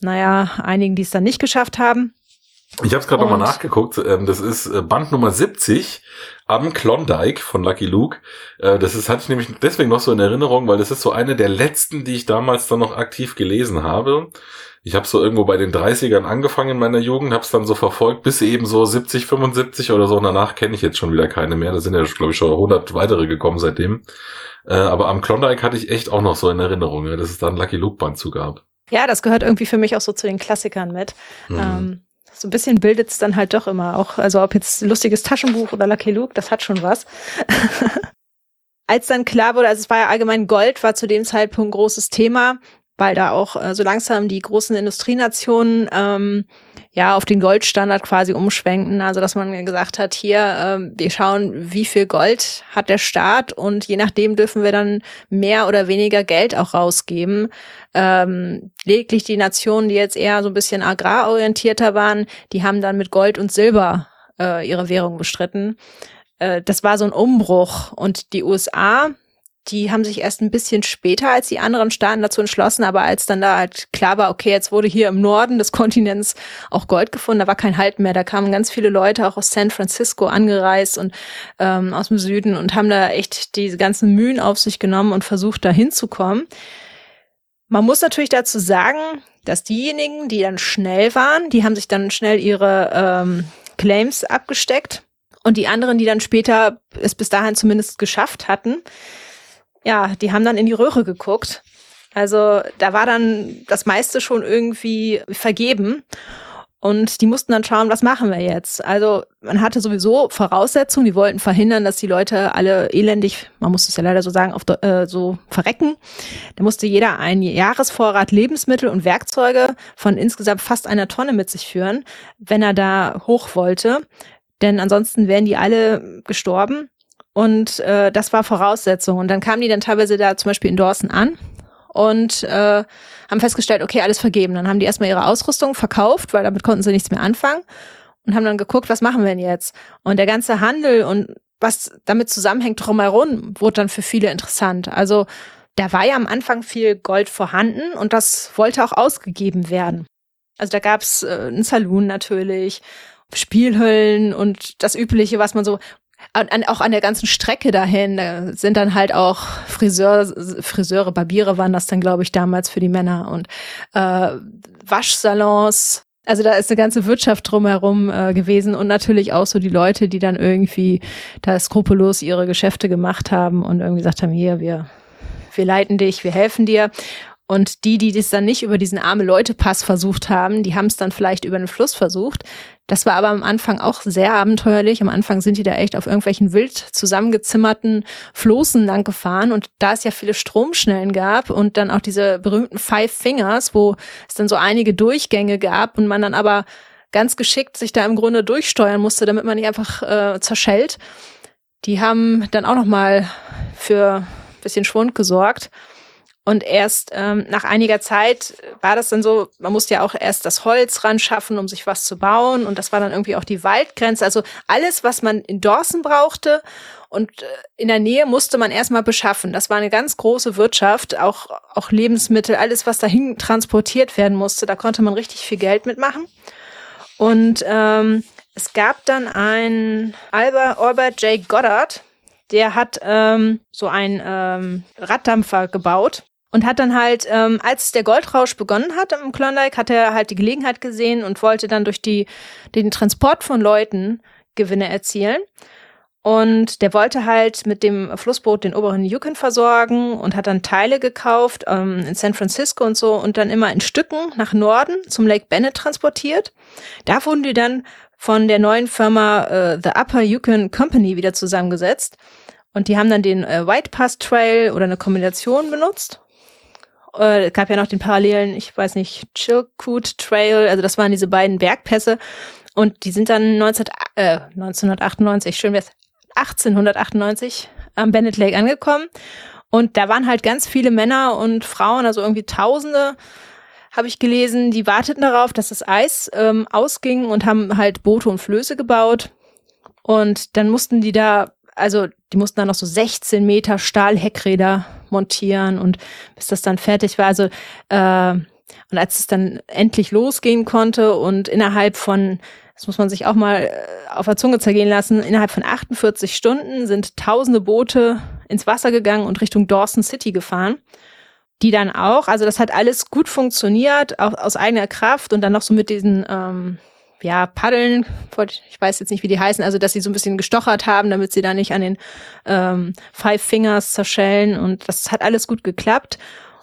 naja, einigen, die es dann nicht geschafft haben. Ich habe es gerade nochmal nachgeguckt. Ähm, das ist äh, Band Nummer 70 am Klondike von Lucky Luke. Äh, das ist hatte ich nämlich deswegen noch so in Erinnerung, weil das ist so eine der letzten, die ich damals dann noch aktiv gelesen habe. Ich habe so irgendwo bei den 30ern angefangen in meiner Jugend, habe es dann so verfolgt bis eben so 70, 75 oder so. Und danach kenne ich jetzt schon wieder keine mehr. Da sind ja, glaube ich, schon 100 weitere gekommen seitdem. Äh, aber am Klondike hatte ich echt auch noch so in Erinnerung, dass es da ein Lucky Luke Band zu gab. Ja, das gehört irgendwie für mich auch so zu den Klassikern mit. Mhm. Ähm, so ein bisschen bildet es dann halt doch immer auch. Also ob jetzt lustiges Taschenbuch oder Lucky Luke, das hat schon was. Als dann klar wurde, also es war ja allgemein Gold, war zu dem Zeitpunkt ein großes Thema, weil da auch äh, so langsam die großen Industrienationen ähm, ja auf den Goldstandard quasi umschwenken. Also dass man gesagt hat, hier, ähm, wir schauen, wie viel Gold hat der Staat und je nachdem dürfen wir dann mehr oder weniger Geld auch rausgeben. Ähm, lediglich die Nationen, die jetzt eher so ein bisschen agrarorientierter waren, die haben dann mit Gold und Silber äh, ihre Währung bestritten. Äh, das war so ein Umbruch. Und die USA, die haben sich erst ein bisschen später als die anderen Staaten dazu entschlossen, aber als dann da halt klar war, okay, jetzt wurde hier im Norden des Kontinents auch Gold gefunden, da war kein Halt mehr. Da kamen ganz viele Leute auch aus San Francisco angereist und ähm, aus dem Süden und haben da echt diese ganzen Mühen auf sich genommen und versucht, da hinzukommen. Man muss natürlich dazu sagen, dass diejenigen, die dann schnell waren, die haben sich dann schnell ihre ähm, Claims abgesteckt und die anderen, die dann später es bis dahin zumindest geschafft hatten, ja, die haben dann in die Röhre geguckt. Also da war dann das meiste schon irgendwie vergeben. Und die mussten dann schauen, was machen wir jetzt? Also man hatte sowieso Voraussetzungen, die wollten verhindern, dass die Leute alle elendig, man muss es ja leider so sagen, auf, äh, so verrecken. Da musste jeder einen Jahresvorrat Lebensmittel und Werkzeuge von insgesamt fast einer Tonne mit sich führen, wenn er da hoch wollte. Denn ansonsten wären die alle gestorben. Und äh, das war Voraussetzung. Und dann kamen die dann teilweise da zum Beispiel in Dawson an, und äh, haben festgestellt, okay, alles vergeben. Dann haben die erstmal ihre Ausrüstung verkauft, weil damit konnten sie nichts mehr anfangen und haben dann geguckt, was machen wir denn jetzt? Und der ganze Handel und was damit zusammenhängt drumherum, wurde dann für viele interessant. Also da war ja am Anfang viel Gold vorhanden und das wollte auch ausgegeben werden. Also da gab's äh, einen Saloon natürlich, Spielhöllen und das Übliche, was man so an, an, auch an der ganzen Strecke dahin da sind dann halt auch Friseur, Friseure, Barbiere waren das dann, glaube ich, damals für die Männer und äh, Waschsalons. Also da ist eine ganze Wirtschaft drumherum äh, gewesen und natürlich auch so die Leute, die dann irgendwie da skrupellos ihre Geschäfte gemacht haben und irgendwie gesagt haben, hier, wir, wir leiten dich, wir helfen dir. Und die, die das dann nicht über diesen arme Leute-Pass versucht haben, die haben es dann vielleicht über den Fluss versucht. Das war aber am Anfang auch sehr abenteuerlich. Am Anfang sind die da echt auf irgendwelchen wild zusammengezimmerten Floßen lang gefahren. Und da es ja viele Stromschnellen gab und dann auch diese berühmten Five Fingers, wo es dann so einige Durchgänge gab und man dann aber ganz geschickt sich da im Grunde durchsteuern musste, damit man nicht einfach äh, zerschellt. Die haben dann auch noch mal für bisschen Schwund gesorgt. Und erst ähm, nach einiger Zeit war das dann so, man musste ja auch erst das Holz ran schaffen, um sich was zu bauen. Und das war dann irgendwie auch die Waldgrenze. Also alles, was man in Dorsen brauchte und äh, in der Nähe musste man erstmal beschaffen. Das war eine ganz große Wirtschaft, auch, auch Lebensmittel, alles, was dahin transportiert werden musste. Da konnte man richtig viel Geld mitmachen. Und ähm, es gab dann einen Albert, Albert J. Goddard, der hat ähm, so einen ähm, Raddampfer gebaut und hat dann halt, ähm, als der Goldrausch begonnen hat im Klondike, hat er halt die Gelegenheit gesehen und wollte dann durch die, den Transport von Leuten Gewinne erzielen. Und der wollte halt mit dem Flussboot den oberen Yukon versorgen und hat dann Teile gekauft ähm, in San Francisco und so und dann immer in Stücken nach Norden zum Lake Bennett transportiert. Da wurden die dann von der neuen Firma äh, The Upper Yukon Company wieder zusammengesetzt. Und die haben dann den äh, White Pass Trail oder eine Kombination benutzt äh, gab ja noch den parallelen, ich weiß nicht, Chilkoot Trail, also das waren diese beiden Bergpässe. Und die sind dann 19, äh, 1998, schön wär's, 1898 am Bennett Lake angekommen. Und da waren halt ganz viele Männer und Frauen, also irgendwie Tausende, habe ich gelesen, die warteten darauf, dass das Eis ähm, ausging und haben halt Boote und Flöße gebaut. Und dann mussten die da, also die mussten dann noch so 16 Meter Stahlheckräder montieren und bis das dann fertig war. Also äh, und als es dann endlich losgehen konnte und innerhalb von, das muss man sich auch mal äh, auf der Zunge zergehen lassen, innerhalb von 48 Stunden sind tausende Boote ins Wasser gegangen und Richtung Dawson City gefahren. Die dann auch, also das hat alles gut funktioniert, auch aus eigener Kraft und dann noch so mit diesen ähm, ja, Paddeln, ich weiß jetzt nicht, wie die heißen, also dass sie so ein bisschen gestochert haben, damit sie da nicht an den ähm, Five Fingers zerschellen und das hat alles gut geklappt.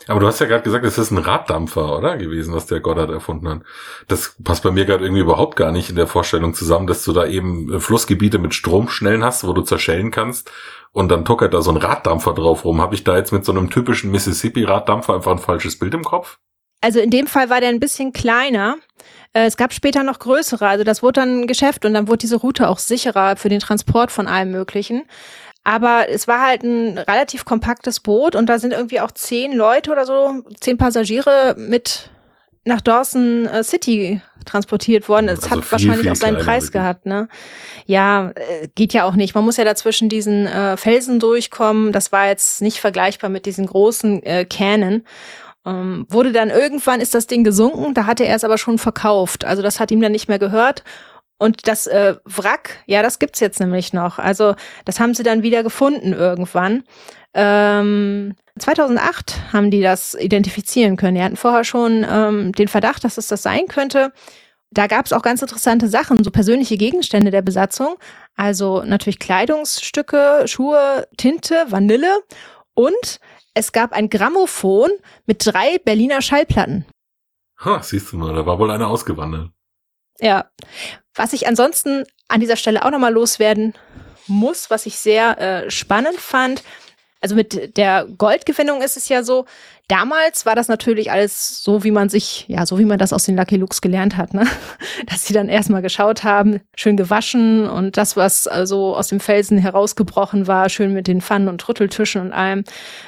Aber du hast ja gerade gesagt, es ist ein Raddampfer, oder? Gewesen, was der Goddard erfunden hat. Das passt bei mir gerade irgendwie überhaupt gar nicht in der Vorstellung zusammen, dass du da eben äh, Flussgebiete mit Stromschnellen hast, wo du zerschellen kannst und dann tuckert da so ein Raddampfer drauf rum. Habe ich da jetzt mit so einem typischen Mississippi-Raddampfer einfach ein falsches Bild im Kopf? Also in dem Fall war der ein bisschen kleiner. Äh, es gab später noch größere, also das wurde dann ein Geschäft und dann wurde diese Route auch sicherer für den Transport von allem Möglichen. Aber es war halt ein relativ kompaktes Boot und da sind irgendwie auch zehn Leute oder so, zehn Passagiere mit nach Dawson äh, City transportiert worden. Es also hat viel, wahrscheinlich viel auch seinen Preis wirklich. gehabt, ne? Ja, äh, geht ja auch nicht. Man muss ja dazwischen diesen äh, Felsen durchkommen. Das war jetzt nicht vergleichbar mit diesen großen äh, Kähnen. Ähm, wurde dann irgendwann ist das Ding gesunken, da hatte er es aber schon verkauft. Also das hat ihm dann nicht mehr gehört. Und das äh, Wrack, ja, das gibt's jetzt nämlich noch. Also das haben sie dann wieder gefunden irgendwann. Ähm, 2008 haben die das identifizieren können. Die hatten vorher schon ähm, den Verdacht, dass es das sein könnte. Da gab es auch ganz interessante Sachen, so persönliche Gegenstände der Besatzung. Also natürlich Kleidungsstücke, Schuhe, Tinte, Vanille und es gab ein Grammophon mit drei Berliner Schallplatten. Ha, siehst du mal, da war wohl einer ausgewandert. Ja. Was ich ansonsten an dieser Stelle auch nochmal loswerden muss, was ich sehr äh, spannend fand, Also mit der Goldgewinnung ist es ja so, damals war das natürlich alles so, wie man sich, ja, so wie man das aus den Lucky Looks gelernt hat, ne? Dass sie dann erstmal geschaut haben, schön gewaschen und das, was also aus dem Felsen herausgebrochen war, schön mit den Pfannen und Rütteltischen und allem.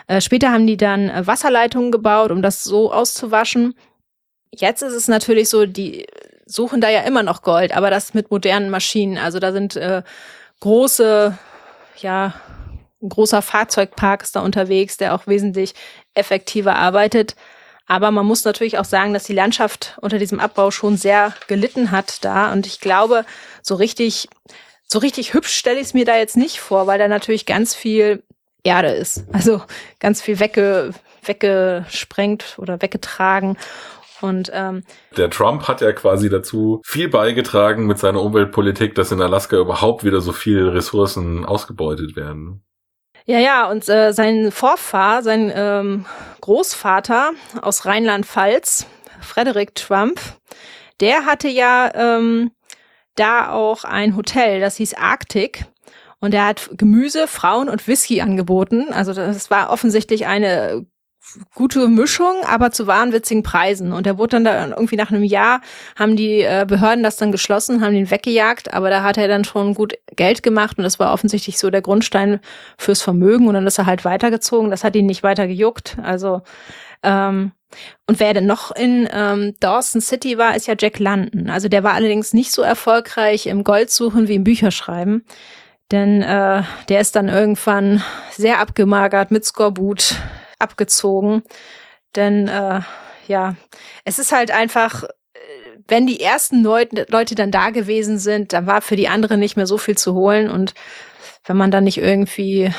Äh, später haben die dann äh, Wasserleitungen gebaut, um das so auszuwaschen. Jetzt ist es natürlich so, die suchen da ja immer noch Gold, aber das mit modernen Maschinen. Also da sind äh, große, ja, ein großer Fahrzeugpark ist da unterwegs, der auch wesentlich effektiver arbeitet. Aber man muss natürlich auch sagen, dass die Landschaft unter diesem Abbau schon sehr gelitten hat da. Und ich glaube, so richtig, so richtig hübsch stelle ich es mir da jetzt nicht vor, weil da natürlich ganz viel Erde ist. Also ganz viel wegge, weggesprengt oder weggetragen. Und ähm, der Trump hat ja quasi dazu viel beigetragen mit seiner Umweltpolitik, dass in Alaska überhaupt wieder so viele Ressourcen ausgebeutet werden. Ja, ja, und äh, sein Vorfahr, sein ähm, Großvater aus Rheinland-Pfalz, Frederick Trump, der hatte ja ähm, da auch ein Hotel, das hieß Arctic. Und er hat Gemüse, Frauen und Whisky angeboten. Also das war offensichtlich eine gute Mischung, aber zu wahnwitzigen Preisen. Und er wurde dann da irgendwie nach einem Jahr, haben die äh, Behörden das dann geschlossen, haben ihn weggejagt, aber da hat er dann schon gut Geld gemacht und das war offensichtlich so der Grundstein fürs Vermögen und dann ist er halt weitergezogen. Das hat ihn nicht weiter gejuckt. Also ähm, und wer denn noch in ähm, Dawson City war, ist ja Jack London. Also der war allerdings nicht so erfolgreich im Goldsuchen wie im Bücherschreiben. Denn äh, der ist dann irgendwann sehr abgemagert mit Skorbut, abgezogen. Denn äh, ja, es ist halt einfach, äh, wenn die ersten Leute, Leute dann da gewesen sind, dann war für die anderen nicht mehr so viel zu holen. Und wenn man dann nicht irgendwie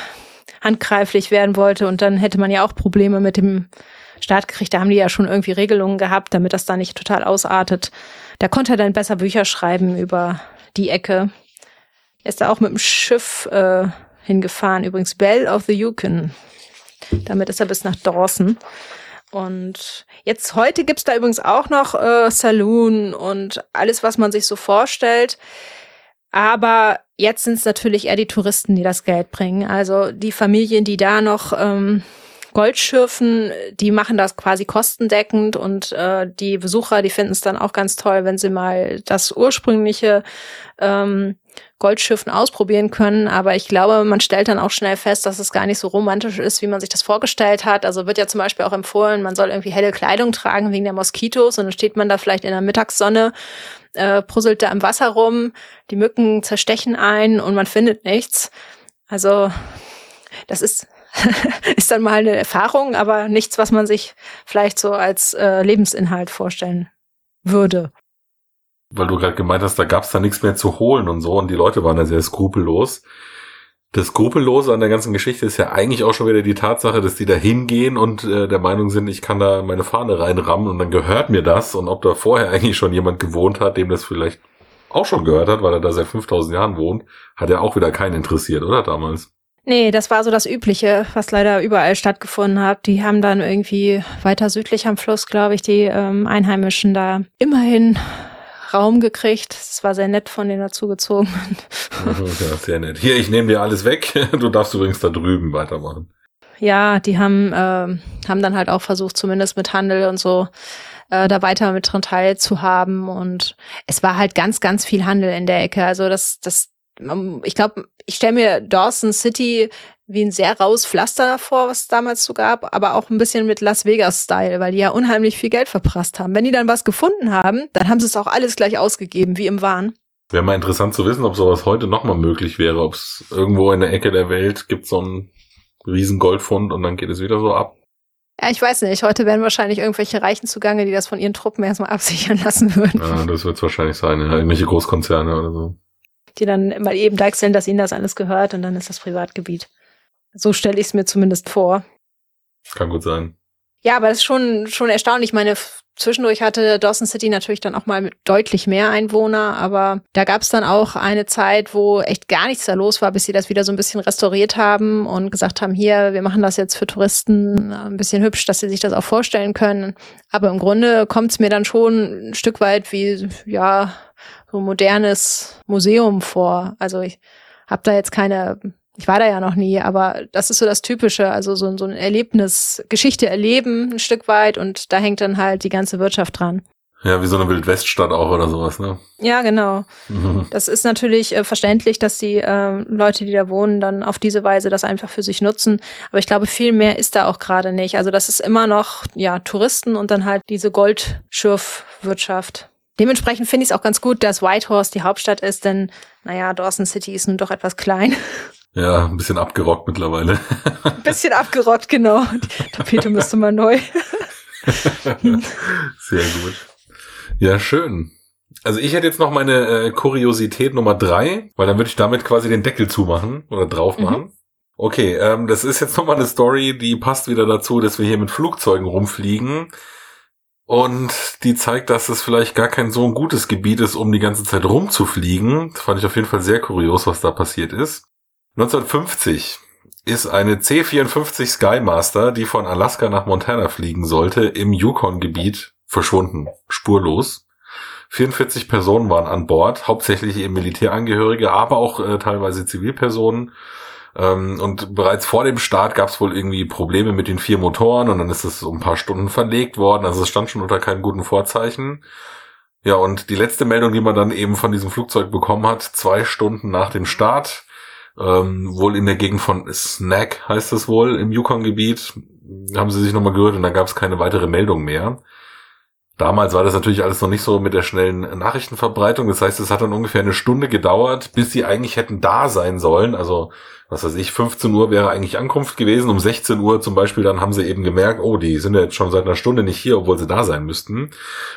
handgreiflich werden wollte und dann hätte man ja auch Probleme mit dem Staat gekriegt, da haben die ja schon irgendwie Regelungen gehabt, damit das da nicht total ausartet. Da konnte er dann besser Bücher schreiben über die Ecke. Er ist da auch mit dem Schiff äh, hingefahren, übrigens Bell of the Yukon damit ist er bis nach Dawson. Und jetzt heute gibt's da übrigens auch noch äh, Saloon und alles, was man sich so vorstellt. Aber jetzt sind es natürlich eher die Touristen, die das Geld bringen. Also die Familien, die da noch ähm, Gold schürfen, die machen das quasi kostendeckend und äh, die Besucher, die finden es dann auch ganz toll, wenn sie mal das ursprüngliche ähm, Goldschiffen ausprobieren können. Aber ich glaube, man stellt dann auch schnell fest, dass es gar nicht so romantisch ist, wie man sich das vorgestellt hat. Also wird ja zum Beispiel auch empfohlen, man soll irgendwie helle Kleidung tragen wegen der Moskitos und dann steht man da vielleicht in der Mittagssonne, äh, puzzelt da im Wasser rum, die Mücken zerstechen ein und man findet nichts. Also das ist ist dann mal eine Erfahrung, aber nichts, was man sich vielleicht so als äh, Lebensinhalt vorstellen würde weil du gerade gemeint hast, da gab es da nichts mehr zu holen und so und die Leute waren da sehr skrupellos. Das Skrupellose an der ganzen Geschichte ist ja eigentlich auch schon wieder die Tatsache, dass die da hingehen und äh, der Meinung sind, ich kann da meine Fahne reinrammen und dann gehört mir das und ob da vorher eigentlich schon jemand gewohnt hat, dem das vielleicht auch schon gehört hat, weil er da seit 5000 Jahren wohnt, hat ja auch wieder keinen interessiert, oder damals? Nee, das war so das Übliche, was leider überall stattgefunden hat. Die haben dann irgendwie weiter südlich am Fluss, glaube ich, die ähm, Einheimischen da immerhin Raum gekriegt. Es war sehr nett von denen dazugezogen. ja, sehr nett. Hier, ich nehme dir alles weg. Du darfst übrigens da drüben weitermachen. Ja, die haben, äh, haben dann halt auch versucht, zumindest mit Handel und so, äh, da weiter mit dran teilzuhaben. Und es war halt ganz, ganz viel Handel in der Ecke. Also das, das, ich glaube, ich stelle mir Dawson City wie ein sehr raues Pflaster davor, was es damals so gab, aber auch ein bisschen mit Las Vegas-Style, weil die ja unheimlich viel Geld verprasst haben. Wenn die dann was gefunden haben, dann haben sie es auch alles gleich ausgegeben, wie im Wahn. Wäre mal interessant zu wissen, ob sowas heute nochmal möglich wäre, ob es irgendwo in der Ecke der Welt gibt so einen riesen Goldfund und dann geht es wieder so ab. Ja, ich weiß nicht. Heute werden wahrscheinlich irgendwelche Reichen zugange, die das von ihren Truppen erstmal absichern lassen würden. Ja, das wird es wahrscheinlich sein, ja. irgendwelche Großkonzerne oder so. Die dann mal eben deichseln, dass ihnen das alles gehört und dann ist das Privatgebiet. So stelle ich es mir zumindest vor. Kann gut sein. Ja, aber das ist schon, schon erstaunlich. Ich meine, zwischendurch hatte Dawson City natürlich dann auch mal deutlich mehr Einwohner, aber da gab es dann auch eine Zeit, wo echt gar nichts da los war, bis sie das wieder so ein bisschen restauriert haben und gesagt haben, hier, wir machen das jetzt für Touristen ein bisschen hübsch, dass sie sich das auch vorstellen können. Aber im Grunde kommt es mir dann schon ein Stück weit wie, ja, so ein modernes Museum vor. Also ich habe da jetzt keine Ich war da ja noch nie, aber das ist so das Typische, also so, so ein Erlebnis, Geschichte erleben ein Stück weit und da hängt dann halt die ganze Wirtschaft dran. Ja, wie so eine Wildweststadt auch oder sowas, ne? Ja, genau. Mhm. Das ist natürlich äh, verständlich, dass die äh, Leute, die da wohnen, dann auf diese Weise das einfach für sich nutzen. Aber ich glaube, viel mehr ist da auch gerade nicht. Also das ist immer noch, ja, Touristen und dann halt diese Goldschürfwirtschaft. Dementsprechend finde ich es auch ganz gut, dass Whitehorse die Hauptstadt ist, denn, naja, Dawson City ist nun doch etwas klein. Ja, ein bisschen abgerockt mittlerweile. Ein bisschen abgerockt, genau. Die Tapete müsste mal neu. Sehr gut. Ja, schön. Also ich hätte jetzt noch meine äh, Kuriosität Nummer drei, weil dann würde ich damit quasi den Deckel zumachen oder drauf machen. Mhm. Okay, ähm, das ist jetzt nochmal eine Story, die passt wieder dazu, dass wir hier mit Flugzeugen rumfliegen. Und die zeigt, dass es vielleicht gar kein so ein gutes Gebiet ist, um die ganze Zeit rumzufliegen. Das fand ich auf jeden Fall sehr kurios, was da passiert ist. 1950 ist eine C-54 Skymaster, die von Alaska nach Montana fliegen sollte, im Yukon-Gebiet verschwunden, spurlos. 44 Personen waren an Bord, hauptsächlich eben Militärangehörige, aber auch äh, teilweise Zivilpersonen. Ähm, und bereits vor dem Start gab es wohl irgendwie Probleme mit den vier Motoren und dann ist es um ein paar Stunden verlegt worden. Also es stand schon unter keinem guten Vorzeichen. Ja, und die letzte Meldung, die man dann eben von diesem Flugzeug bekommen hat, zwei Stunden nach dem Start, ähm, wohl in der Gegend von Snack heißt es wohl, im Yukon-Gebiet, haben sie sich nochmal gehört und da gab es keine weitere Meldung mehr. Damals war das natürlich alles noch nicht so mit der schnellen Nachrichtenverbreitung. Das heißt, es hat dann ungefähr eine Stunde gedauert, bis sie eigentlich hätten da sein sollen. Also, was weiß ich, 15 Uhr wäre eigentlich Ankunft gewesen. Um 16 Uhr zum Beispiel, dann haben sie eben gemerkt, oh, die sind ja jetzt schon seit einer Stunde nicht hier, obwohl sie da sein müssten. Und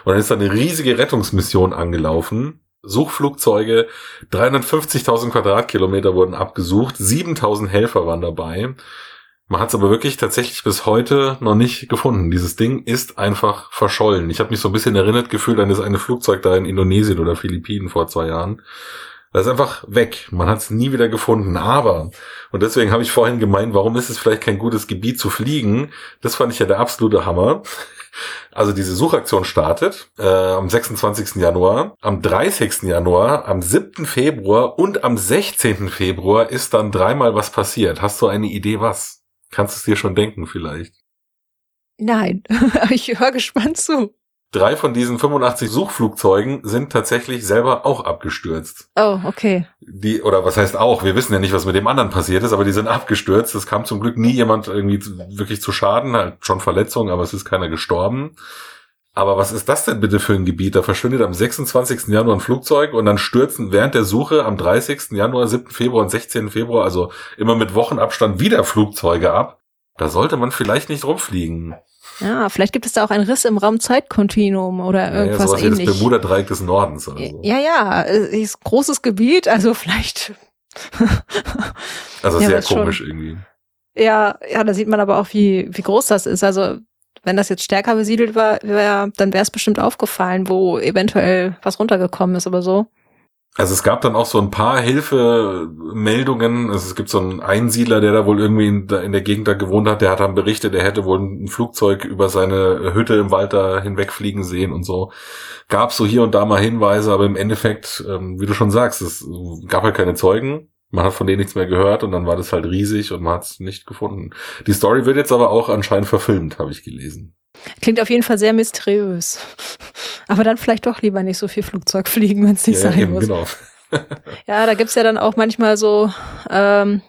dann ist da eine riesige Rettungsmission angelaufen. Suchflugzeuge, 350.000 Quadratkilometer wurden abgesucht, 7.000 Helfer waren dabei. Man hat es aber wirklich tatsächlich bis heute noch nicht gefunden. Dieses Ding ist einfach verschollen. Ich habe mich so ein bisschen erinnert gefühlt an das eine Flugzeug da in Indonesien oder Philippinen vor zwei Jahren. Das ist einfach weg. Man hat es nie wieder gefunden. Aber, und deswegen habe ich vorhin gemeint, warum ist es vielleicht kein gutes Gebiet zu fliegen? Das fand ich ja der absolute Hammer. Also diese Suchaktion startet äh, am 26. Januar, am 30. Januar, am 7. Februar und am 16. Februar ist dann dreimal was passiert. Hast du eine Idee was? Kannst du es dir schon denken vielleicht? Nein, ich höre gespannt zu. Drei von diesen 85 Suchflugzeugen sind tatsächlich selber auch abgestürzt. Oh, okay. Die, oder was heißt auch, wir wissen ja nicht, was mit dem anderen passiert ist, aber die sind abgestürzt. Es kam zum Glück nie jemand irgendwie wirklich zu Schaden, halt schon Verletzungen, aber es ist keiner gestorben. Aber was ist das denn bitte für ein Gebiet? Da verschwindet am 26. Januar ein Flugzeug und dann stürzen während der Suche am 30. Januar, 7. Februar und 16. Februar, also immer mit Wochenabstand wieder Flugzeuge ab. Da sollte man vielleicht nicht rumfliegen. Ja, vielleicht gibt es da auch einen Riss im Raumzeitkontinuum oder irgendwas ja, sowas ähnlich. Wie das Bermuda-Dreieck des Nordens. Oder so. Ja, ja, ist großes Gebiet, also vielleicht. also ja, sehr komisch schon. irgendwie. Ja, ja, da sieht man aber auch, wie, wie groß das ist. Also wenn das jetzt stärker besiedelt war, wär, dann wäre es bestimmt aufgefallen, wo eventuell was runtergekommen ist, aber so. Also es gab dann auch so ein paar Hilfemeldungen. Also es gibt so einen Einsiedler, der da wohl irgendwie in, in, der Gegend da gewohnt hat, der hat dann berichtet, er hätte wohl ein Flugzeug über seine Hütte im Wald da hinwegfliegen sehen und so. Gab so hier und da mal Hinweise, aber im Endeffekt, ähm, wie du schon sagst, es gab halt keine Zeugen man hat von denen nichts mehr gehört und dann war das halt riesig und man hat es nicht gefunden. Die Story wird jetzt aber auch anscheinend verfilmt, habe ich gelesen. Klingt auf jeden Fall sehr mysteriös. Aber dann vielleicht doch lieber nicht so viel Flugzeug fliegen, wenn es nicht ja, sein eben, muss. Genau. ja, da gibt's ja dann auch manchmal so, ähm,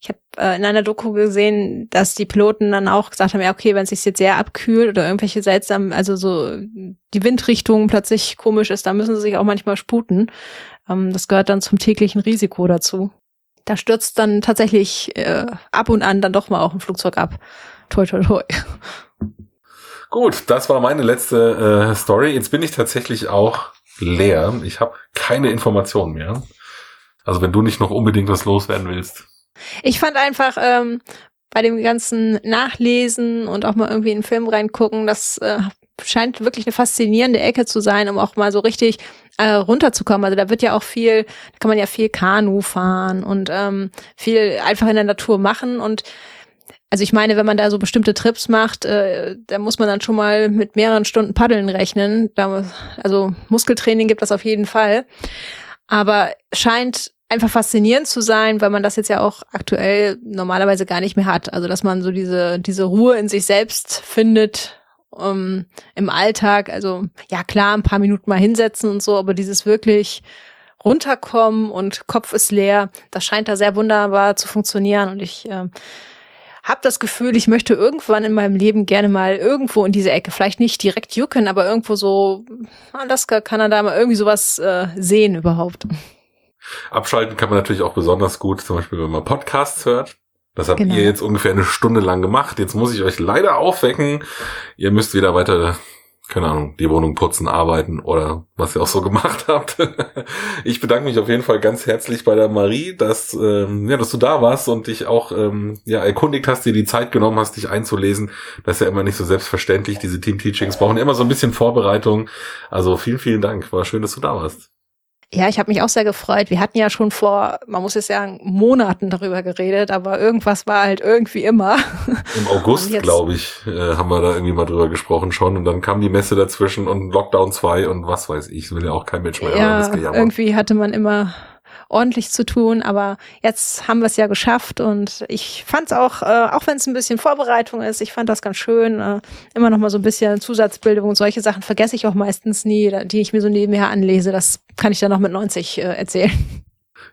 ich habe äh, in einer Doku gesehen, dass die Piloten dann auch gesagt haben, ja, okay, wenn es sich jetzt sehr abkühlt oder irgendwelche seltsamen, also so die Windrichtung plötzlich komisch ist, dann müssen sie sich auch manchmal sputen. Ähm, das gehört dann zum täglichen Risiko dazu. Da stürzt dann tatsächlich äh, ab und an dann doch mal auch ein Flugzeug ab. Toi, toi, toi. Gut, das war meine letzte äh, Story. Jetzt bin ich tatsächlich auch leer. Ich habe keine Informationen mehr. Also wenn du nicht noch unbedingt was loswerden willst. Ich fand einfach ähm, bei dem ganzen Nachlesen und auch mal irgendwie in einen Film reingucken, das äh, scheint wirklich eine faszinierende Ecke zu sein, um auch mal so richtig äh, runterzukommen. Also da wird ja auch viel, da kann man ja viel Kanu fahren und ähm, viel einfach in der Natur machen und also ich meine, wenn man da so bestimmte Trips macht, äh, da muss man dann schon mal mit mehreren Stunden Paddeln rechnen. Da, also Muskeltraining gibt das auf jeden Fall. Aber scheint einfach faszinierend zu sein, weil man das jetzt ja auch aktuell normalerweise gar nicht mehr hat. Also dass man so diese, diese Ruhe in sich selbst findet um, ähm, im Alltag. Also ja klar, ein paar Minuten mal hinsetzen und so, aber dieses wirklich runterkommen und Kopf ist leer, das scheint da sehr wunderbar zu funktionieren und ich äh, habe das Gefühl, ich möchte irgendwann in meinem Leben gerne mal irgendwo in diese Ecke, vielleicht nicht direkt Jucken, aber irgendwo so Alaska, Kanada, mal irgendwie sowas äh, sehen überhaupt. Abschalten kann man natürlich auch besonders gut, zum Beispiel wenn man Podcasts hört. Das habt genau. ihr jetzt ungefähr eine Stunde lang gemacht. Jetzt muss ich euch leider aufwecken. Ihr müsst wieder weiter keine Ahnung, die Wohnung putzen, arbeiten oder was ihr auch so gemacht habt. ich bedanke mich auf jeden Fall ganz herzlich bei der Marie, dass, ähm, ja, dass du da warst und dich auch ähm, ja, erkundigt hast, dir die Zeit genommen hast, dich einzulesen. Das ist ja immer nicht so selbstverständlich. Diese Team-Teachings brauchen immer so ein bisschen Vorbereitung. Also vielen, vielen Dank. War schön, dass du da warst. Ja, ich habe mich auch sehr gefreut. Wir hatten ja schon vor, man muss jetzt sagen, Monaten darüber geredet, aber irgendwas war halt irgendwie immer. Im August, glaube ich, äh, haben wir da irgendwie mal drüber gesprochen schon. Und dann kam die Messe dazwischen und Lockdown 2 und was weiß ich. will ja auch kein Mensch mehr ja. Irgendwie hatte man immer ordentlich zu tun, aber jetzt haben wir es ja geschafft und ich fand es auch, äh, auch wenn es ein bisschen Vorbereitung ist, ich fand das ganz schön. Äh, immer noch mal so ein bisschen Zusatzbildung und solche Sachen vergesse ich auch meistens nie, die ich mir so nebenher anlese. Das kann ich dann noch mit 90 äh, erzählen.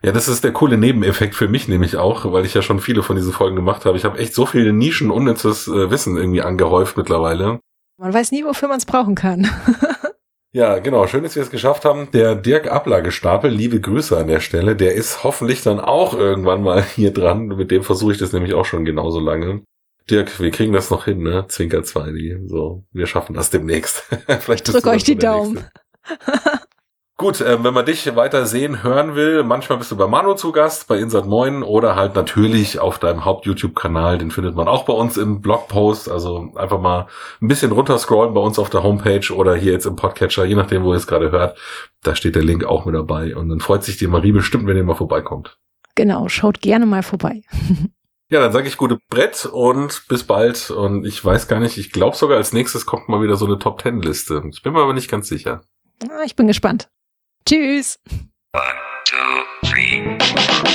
Ja, das ist der coole Nebeneffekt für mich nämlich auch, weil ich ja schon viele von diesen Folgen gemacht habe. Ich habe echt so viele Nischen unnützes äh, Wissen irgendwie angehäuft mittlerweile. Man weiß nie, wofür man es brauchen kann. Ja, genau. Schön, dass wir es geschafft haben. Der Dirk Ablagestapel, liebe Grüße an der Stelle, der ist hoffentlich dann auch irgendwann mal hier dran. Mit dem versuche ich das nämlich auch schon genauso lange. Dirk, wir kriegen das noch hin, ne? Zwinker 2, die. So, wir schaffen das demnächst. Vielleicht Drück euch die Daumen. Gut, äh, wenn man dich weiter sehen, hören will, manchmal bist du bei Manu zu Gast, bei Insert Moin oder halt natürlich auf deinem Haupt-YouTube-Kanal, den findet man auch bei uns im Blogpost, also einfach mal ein bisschen runterscrollen bei uns auf der Homepage oder hier jetzt im Podcatcher, je nachdem, wo ihr es gerade hört, da steht der Link auch mit dabei und dann freut sich die Marie bestimmt, wenn ihr mal vorbeikommt. Genau, schaut gerne mal vorbei. Ja, dann sage ich gute Brett und bis bald. Und ich weiß gar nicht, ich glaube sogar als nächstes kommt mal wieder so eine Top Ten Liste. Ich bin mir aber nicht ganz sicher. Ah, ich bin gespannt. Tschüss. One, two, three.